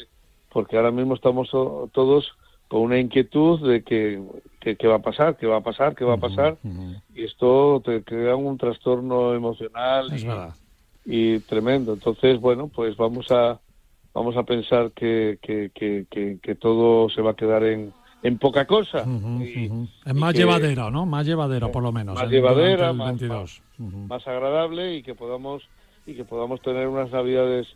[SPEAKER 17] porque ahora mismo estamos to- todos con una inquietud de que, que- qué va a pasar, qué va a pasar, qué va a pasar, y esto te crea un trastorno emocional
[SPEAKER 2] Es
[SPEAKER 17] y- tremendo. Entonces, bueno, pues vamos a vamos a pensar que, que, que, que, que todo se va a quedar en, en poca cosa. Y-
[SPEAKER 2] Es más
[SPEAKER 17] que-
[SPEAKER 2] llevadero, ¿no? Más llevadero, por lo menos.
[SPEAKER 17] más
[SPEAKER 2] en-
[SPEAKER 17] llevadera,
[SPEAKER 2] el
[SPEAKER 17] más-
[SPEAKER 2] 22.
[SPEAKER 17] más agradable y que podamos y que podamos tener unas navidades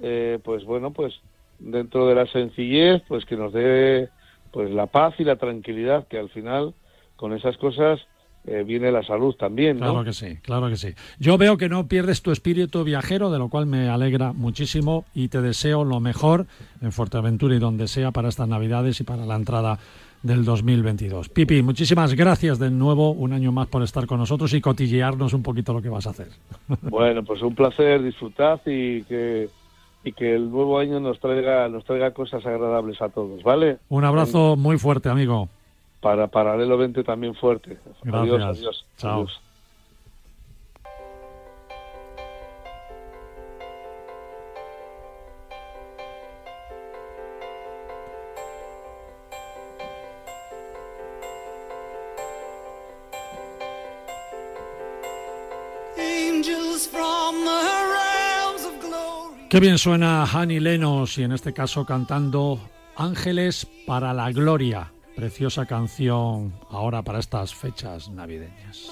[SPEAKER 17] eh, pues bueno pues dentro de la sencillez pues que nos dé pues la paz y la tranquilidad que al final con esas cosas eh, viene la salud también ¿no?
[SPEAKER 2] Claro que sí, claro que sí. Yo veo que no pierdes tu espíritu viajero, de lo cual me alegra muchísimo y te deseo lo mejor en Fuerteventura y donde sea para estas Navidades y para la entrada del 2022. Pipi, muchísimas gracias de nuevo un año más por estar con nosotros y cotillearnos un poquito lo que vas a hacer.
[SPEAKER 17] Bueno, pues un placer, disfrutad y que y que el nuevo año nos traiga nos traiga cosas agradables a todos, ¿vale?
[SPEAKER 2] Un abrazo muy fuerte, amigo.
[SPEAKER 17] Para Paralelo 20 también fuerte. Adiós,
[SPEAKER 2] Gracias.
[SPEAKER 17] adiós.
[SPEAKER 2] Chao.
[SPEAKER 17] adiós.
[SPEAKER 5] Glory.
[SPEAKER 2] Qué bien suena Annie Lenos y en este caso cantando Ángeles para la Gloria. Preciosa canción ahora para estas fechas navideñas.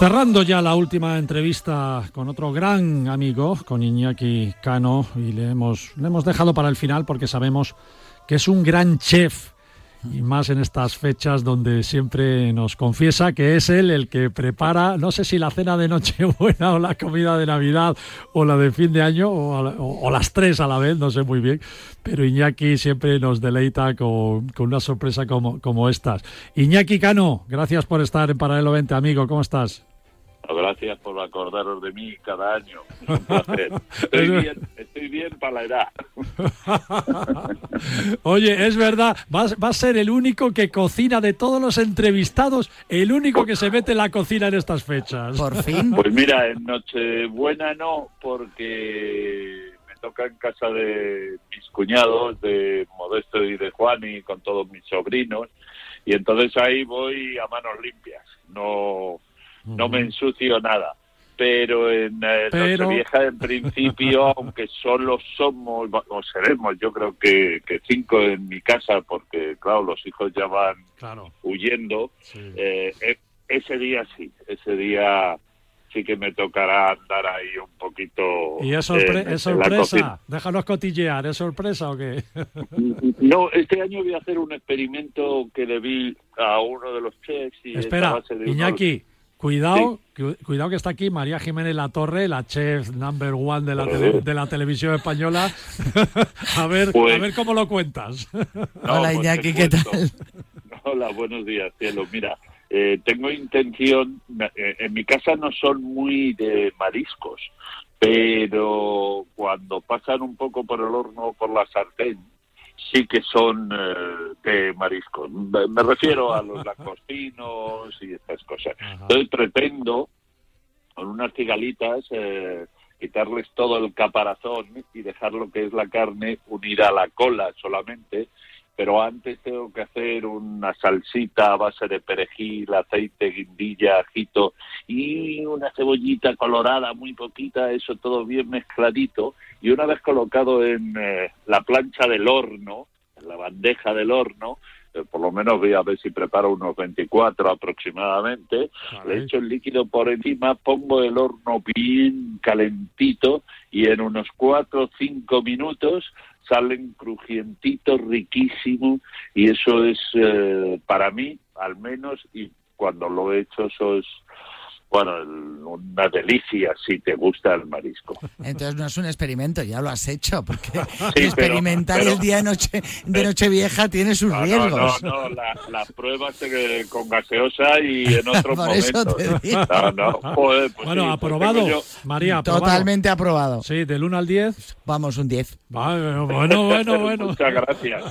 [SPEAKER 2] Cerrando ya la última entrevista con otro gran amigo, con Iñaki Cano, y le hemos, le hemos dejado para el final porque sabemos que es un gran chef, y más en estas fechas donde siempre nos confiesa que es él el que prepara, no sé si la cena de Nochebuena o la comida de Navidad o la de fin de año o, las tres a la vez, no sé muy bien, pero Iñaki siempre nos deleita con, con una sorpresa como, como estas. Iñaki Cano, gracias por estar en Paralelo 20, amigo, ¿cómo estás?
[SPEAKER 18] Gracias por acordaros de mí cada año. Es un placer. Estoy bien, estoy bien para la edad.
[SPEAKER 2] Oye, es verdad, vas, va a ser el único que cocina de todos los entrevistados, el único que se mete en la cocina en estas fechas.
[SPEAKER 3] Por fin.
[SPEAKER 18] Pues mira, en Nochebuena no, porque me toca en casa de mis cuñados, de Modesto y de Juan y con todos mis sobrinos, y entonces ahí voy a manos limpias. No, no me ensucio nada. Pero en eh,
[SPEAKER 2] Pero-
[SPEAKER 18] Nochevieja, en principio, aunque solo somos, o seremos, yo creo que, que cinco en mi casa, porque claro, los hijos ya van
[SPEAKER 2] Claro.
[SPEAKER 18] huyendo, eh, e- ese día sí, ese día sí que me tocará andar ahí un poquito.
[SPEAKER 2] Y es, sorpre-
[SPEAKER 18] en-
[SPEAKER 2] es
[SPEAKER 18] en cocina.
[SPEAKER 2] sorpresa, déjanos cotillear, ¿es sorpresa o qué?
[SPEAKER 18] No, este año voy a hacer un experimento que le vi a uno de los chefs y
[SPEAKER 2] Espera, Iñaki, cuidado, cu- cuidado que está aquí María Jiménez La Torre, la chef number one de la, tele- de la televisión española. a ver,
[SPEAKER 18] Pues-
[SPEAKER 2] a ver cómo lo cuentas.
[SPEAKER 18] No, pues te cuento. Hola, buenos días, cielo. Mira, eh, tengo intención, eh, en mi casa no son muy de mariscos, pero cuando pasan un poco por el horno o por la sartén, sí que son eh, de mariscos. Me, me refiero a los langostinos y estas cosas. Entonces pretendo, con unas cigalitas, eh, quitarles todo el caparazón y dejar lo que es la carne unida a la cola solamente. Pero antes tengo que hacer una salsita a base de perejil, aceite, guindilla, ajito y una cebollita colorada muy poquita, eso todo bien mezcladito. Y una vez colocado en eh, la plancha del horno, en la bandeja del horno, por lo menos voy a ver si preparo unos 24 aproximadamente, le echo el líquido por encima, pongo el horno bien calentito y en unos 4 o 5 minutos salen crujientitos, riquísimos y eso es eh, para mí al menos y cuando lo he hecho eso es bueno, una delicia si te gusta el marisco.
[SPEAKER 3] Entonces no es un experimento, ya lo has hecho, porque experimentar
[SPEAKER 18] pero-
[SPEAKER 3] el día de noche de Nochevieja tiene sus
[SPEAKER 18] No, no,
[SPEAKER 3] riesgos.
[SPEAKER 18] no, no, la- las pruebas eh, con gaseosa y en otros
[SPEAKER 3] Por eso
[SPEAKER 18] momentos.
[SPEAKER 3] te digo.
[SPEAKER 18] No, no, joder, pues
[SPEAKER 2] bueno,
[SPEAKER 18] sí, pues
[SPEAKER 2] aprobado.
[SPEAKER 18] yo-
[SPEAKER 2] María, aprobado.
[SPEAKER 3] Totalmente aprobado.
[SPEAKER 2] Sí, del 1 al 10.
[SPEAKER 3] Vamos, un 10.
[SPEAKER 2] bueno, bueno, bueno.
[SPEAKER 18] Muchas gracias.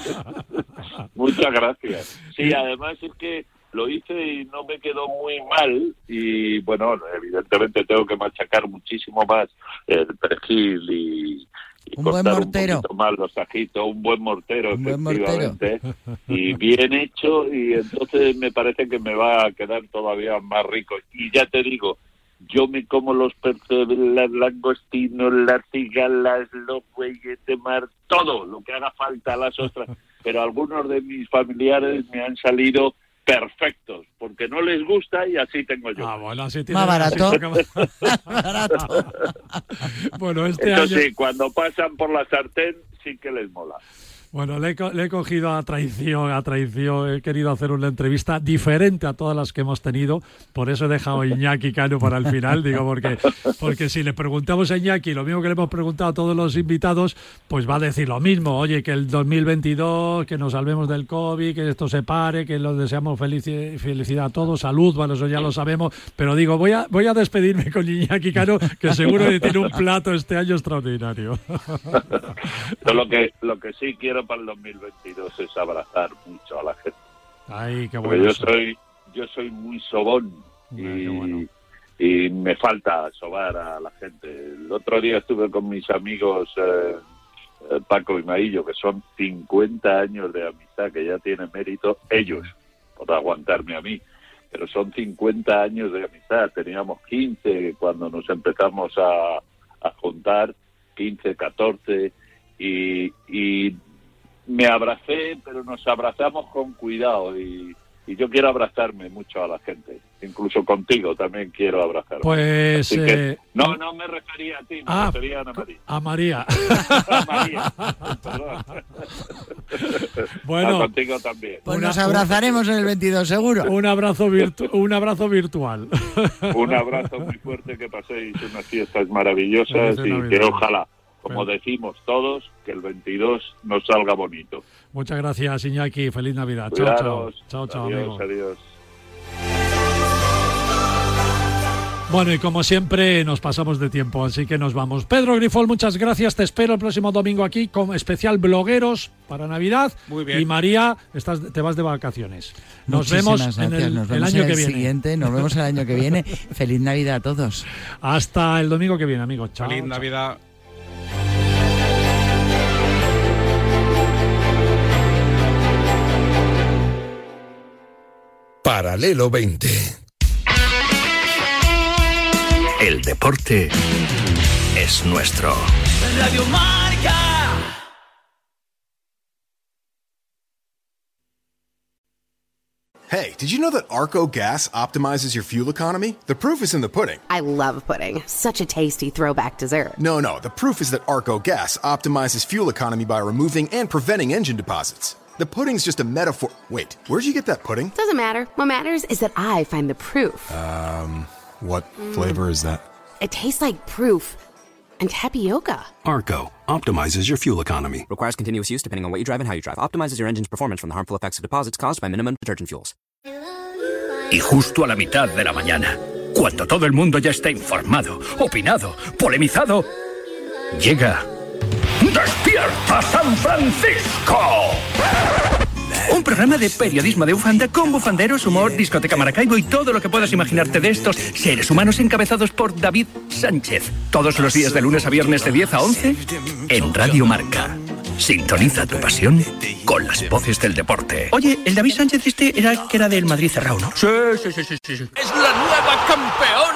[SPEAKER 18] Muchas gracias. Sí, además es que lo hice y no me quedó muy mal y bueno, evidentemente tengo que machacar muchísimo más el perejil y, y
[SPEAKER 3] Un buen
[SPEAKER 18] cortar
[SPEAKER 3] mortero.
[SPEAKER 18] un poquito más los ajitos, un buen mortero,
[SPEAKER 3] Un buen mortero.
[SPEAKER 18] efectivamente, y bien hecho y entonces me parece que me va a quedar todavía más rico. Y ya te digo, yo me como los percebes, los langostinos, las cigalas, los bueyes de mar, todo lo que haga falta, las ostras. Pero algunos de mis familiares me han salido perfectos, porque no les gusta y así tengo yo.
[SPEAKER 2] Ah, bueno, así
[SPEAKER 3] Más barato.
[SPEAKER 2] bueno, este
[SPEAKER 18] Eso
[SPEAKER 2] año...
[SPEAKER 18] sí, cuando pasan por la sartén sí que les mola.
[SPEAKER 2] Bueno, le le he cogido a traición, a traición. He querido hacer una entrevista diferente a todas las que hemos tenido. Por eso he dejado a Iñaki Cano para el final. Digo, porque, porque si le preguntamos a Iñaki lo mismo que le hemos preguntado a todos los invitados, pues va a decir lo mismo. Oye, que el 2022, que nos salvemos del COVID, que esto se pare, que los deseamos felici- felicidad a todos, salud, bueno, eso ya lo sabemos. Pero digo, voy a, voy a despedirme con Iñaki Cano, que seguro que tiene un plato este año extraordinario.
[SPEAKER 18] Lo que, lo que sí quiero para el 2022 es abrazar mucho a la gente.
[SPEAKER 2] Ay, qué bueno.
[SPEAKER 18] yo soy, yo soy muy sobón y, y me falta sobar a la gente. El otro día estuve con mis amigos eh, eh, Paco y Maillo, que son 50 años de amistad, que ya tienen mérito ellos por aguantarme a mí. Pero son 50 años de amistad. Teníamos 15 cuando nos empezamos a, a juntar, 15, 14, y, y me abracé, pero nos abrazamos con cuidado y, y yo quiero abrazarme mucho a la gente, incluso contigo también quiero abrazarme.
[SPEAKER 2] Pues,
[SPEAKER 18] Así que-
[SPEAKER 2] eh,
[SPEAKER 18] no, no me refería a ti, me
[SPEAKER 2] Ah,
[SPEAKER 18] refería a Ana María.
[SPEAKER 2] A María.
[SPEAKER 18] A María, perdón.
[SPEAKER 2] Bueno.
[SPEAKER 18] Ah, contigo también.
[SPEAKER 3] Pues nos abrazaremos en el 22, seguro.
[SPEAKER 2] Un abrazo, virtu- un abrazo virtual.
[SPEAKER 18] Un abrazo muy fuerte, que paséis unas fiestas maravillosas y que ojalá, como decimos todos, que el 22 nos salga bonito.
[SPEAKER 2] Muchas gracias, Iñaki. Feliz Navidad. Chao, chao. Chao, chao,
[SPEAKER 18] adiós.
[SPEAKER 2] Bueno, y como siempre, nos pasamos de tiempo, así que nos vamos. Pedro Grifol, muchas gracias. Te espero el próximo domingo aquí con especial blogueros para Navidad.
[SPEAKER 6] Muy bien.
[SPEAKER 2] Y María, estás, te vas de vacaciones. Nos
[SPEAKER 3] Muchísimas
[SPEAKER 2] vemos en el,
[SPEAKER 3] Nos
[SPEAKER 2] el
[SPEAKER 3] vemos
[SPEAKER 2] año
[SPEAKER 3] en
[SPEAKER 2] que viene.
[SPEAKER 3] siguiente. Nos vemos el año que viene. Feliz Navidad a todos.
[SPEAKER 2] Hasta el domingo que viene, amigos. Chao.
[SPEAKER 4] Feliz
[SPEAKER 2] chao.
[SPEAKER 8] Paralelo 20.
[SPEAKER 13] El deporte es nuestro.
[SPEAKER 5] Radio Marca.
[SPEAKER 19] Hey, did you know that Arco Gas optimizes your fuel economy? The proof is in the pudding.
[SPEAKER 20] I love pudding. Such a tasty throwback dessert.
[SPEAKER 19] No, no, the proof is that Arco Gas optimizes fuel economy by removing and preventing engine deposits. The pudding's just a metaphor. Wait, where'd you get that pudding?
[SPEAKER 20] Doesn't matter. What matters is that I find the proof.
[SPEAKER 19] Um, what flavor is that?
[SPEAKER 20] It tastes like proof and tapioca.
[SPEAKER 21] Arco optimizes your fuel economy.
[SPEAKER 22] Requires continuous use depending on what you drive and how you drive. Optimizes your engine's performance from the harmful effects of deposits caused by minimum detergent fuels.
[SPEAKER 13] Y justo a la mitad de la mañana, cuando todo el mundo ya está informado, opinado, polemizado, llega ¡Despierta San Francisco! Un programa de periodismo de bufanda con bufanderos, humor, discoteca Maracaibo y todo lo que puedas imaginarte de estos seres humanos encabezados por David Sánchez. Todos los días de lunes a viernes de 10 a 11 en Radio Marca. Sintoniza tu pasión con las voces del deporte. Oye, el David Sánchez este era que era del Madrid cerrado, ¿no? Sí, sí, sí, sí, sí.
[SPEAKER 23] ¡Es la nueva campeona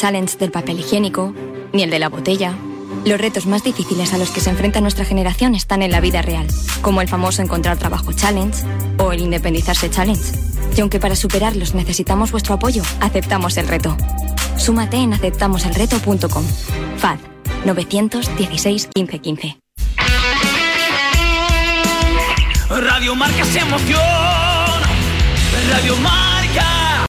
[SPEAKER 11] Challenge del papel higiénico, ni el de la botella. Los retos más difíciles a los que se enfrenta nuestra generación están en la vida real, como el famoso encontrar trabajo challenge o el independizarse challenge. Y aunque para superarlos necesitamos vuestro apoyo, aceptamos el reto. Súmate en aceptamoselreto.com. FAD 916 1515.
[SPEAKER 5] Radio Marca se emociona. Radio Marca.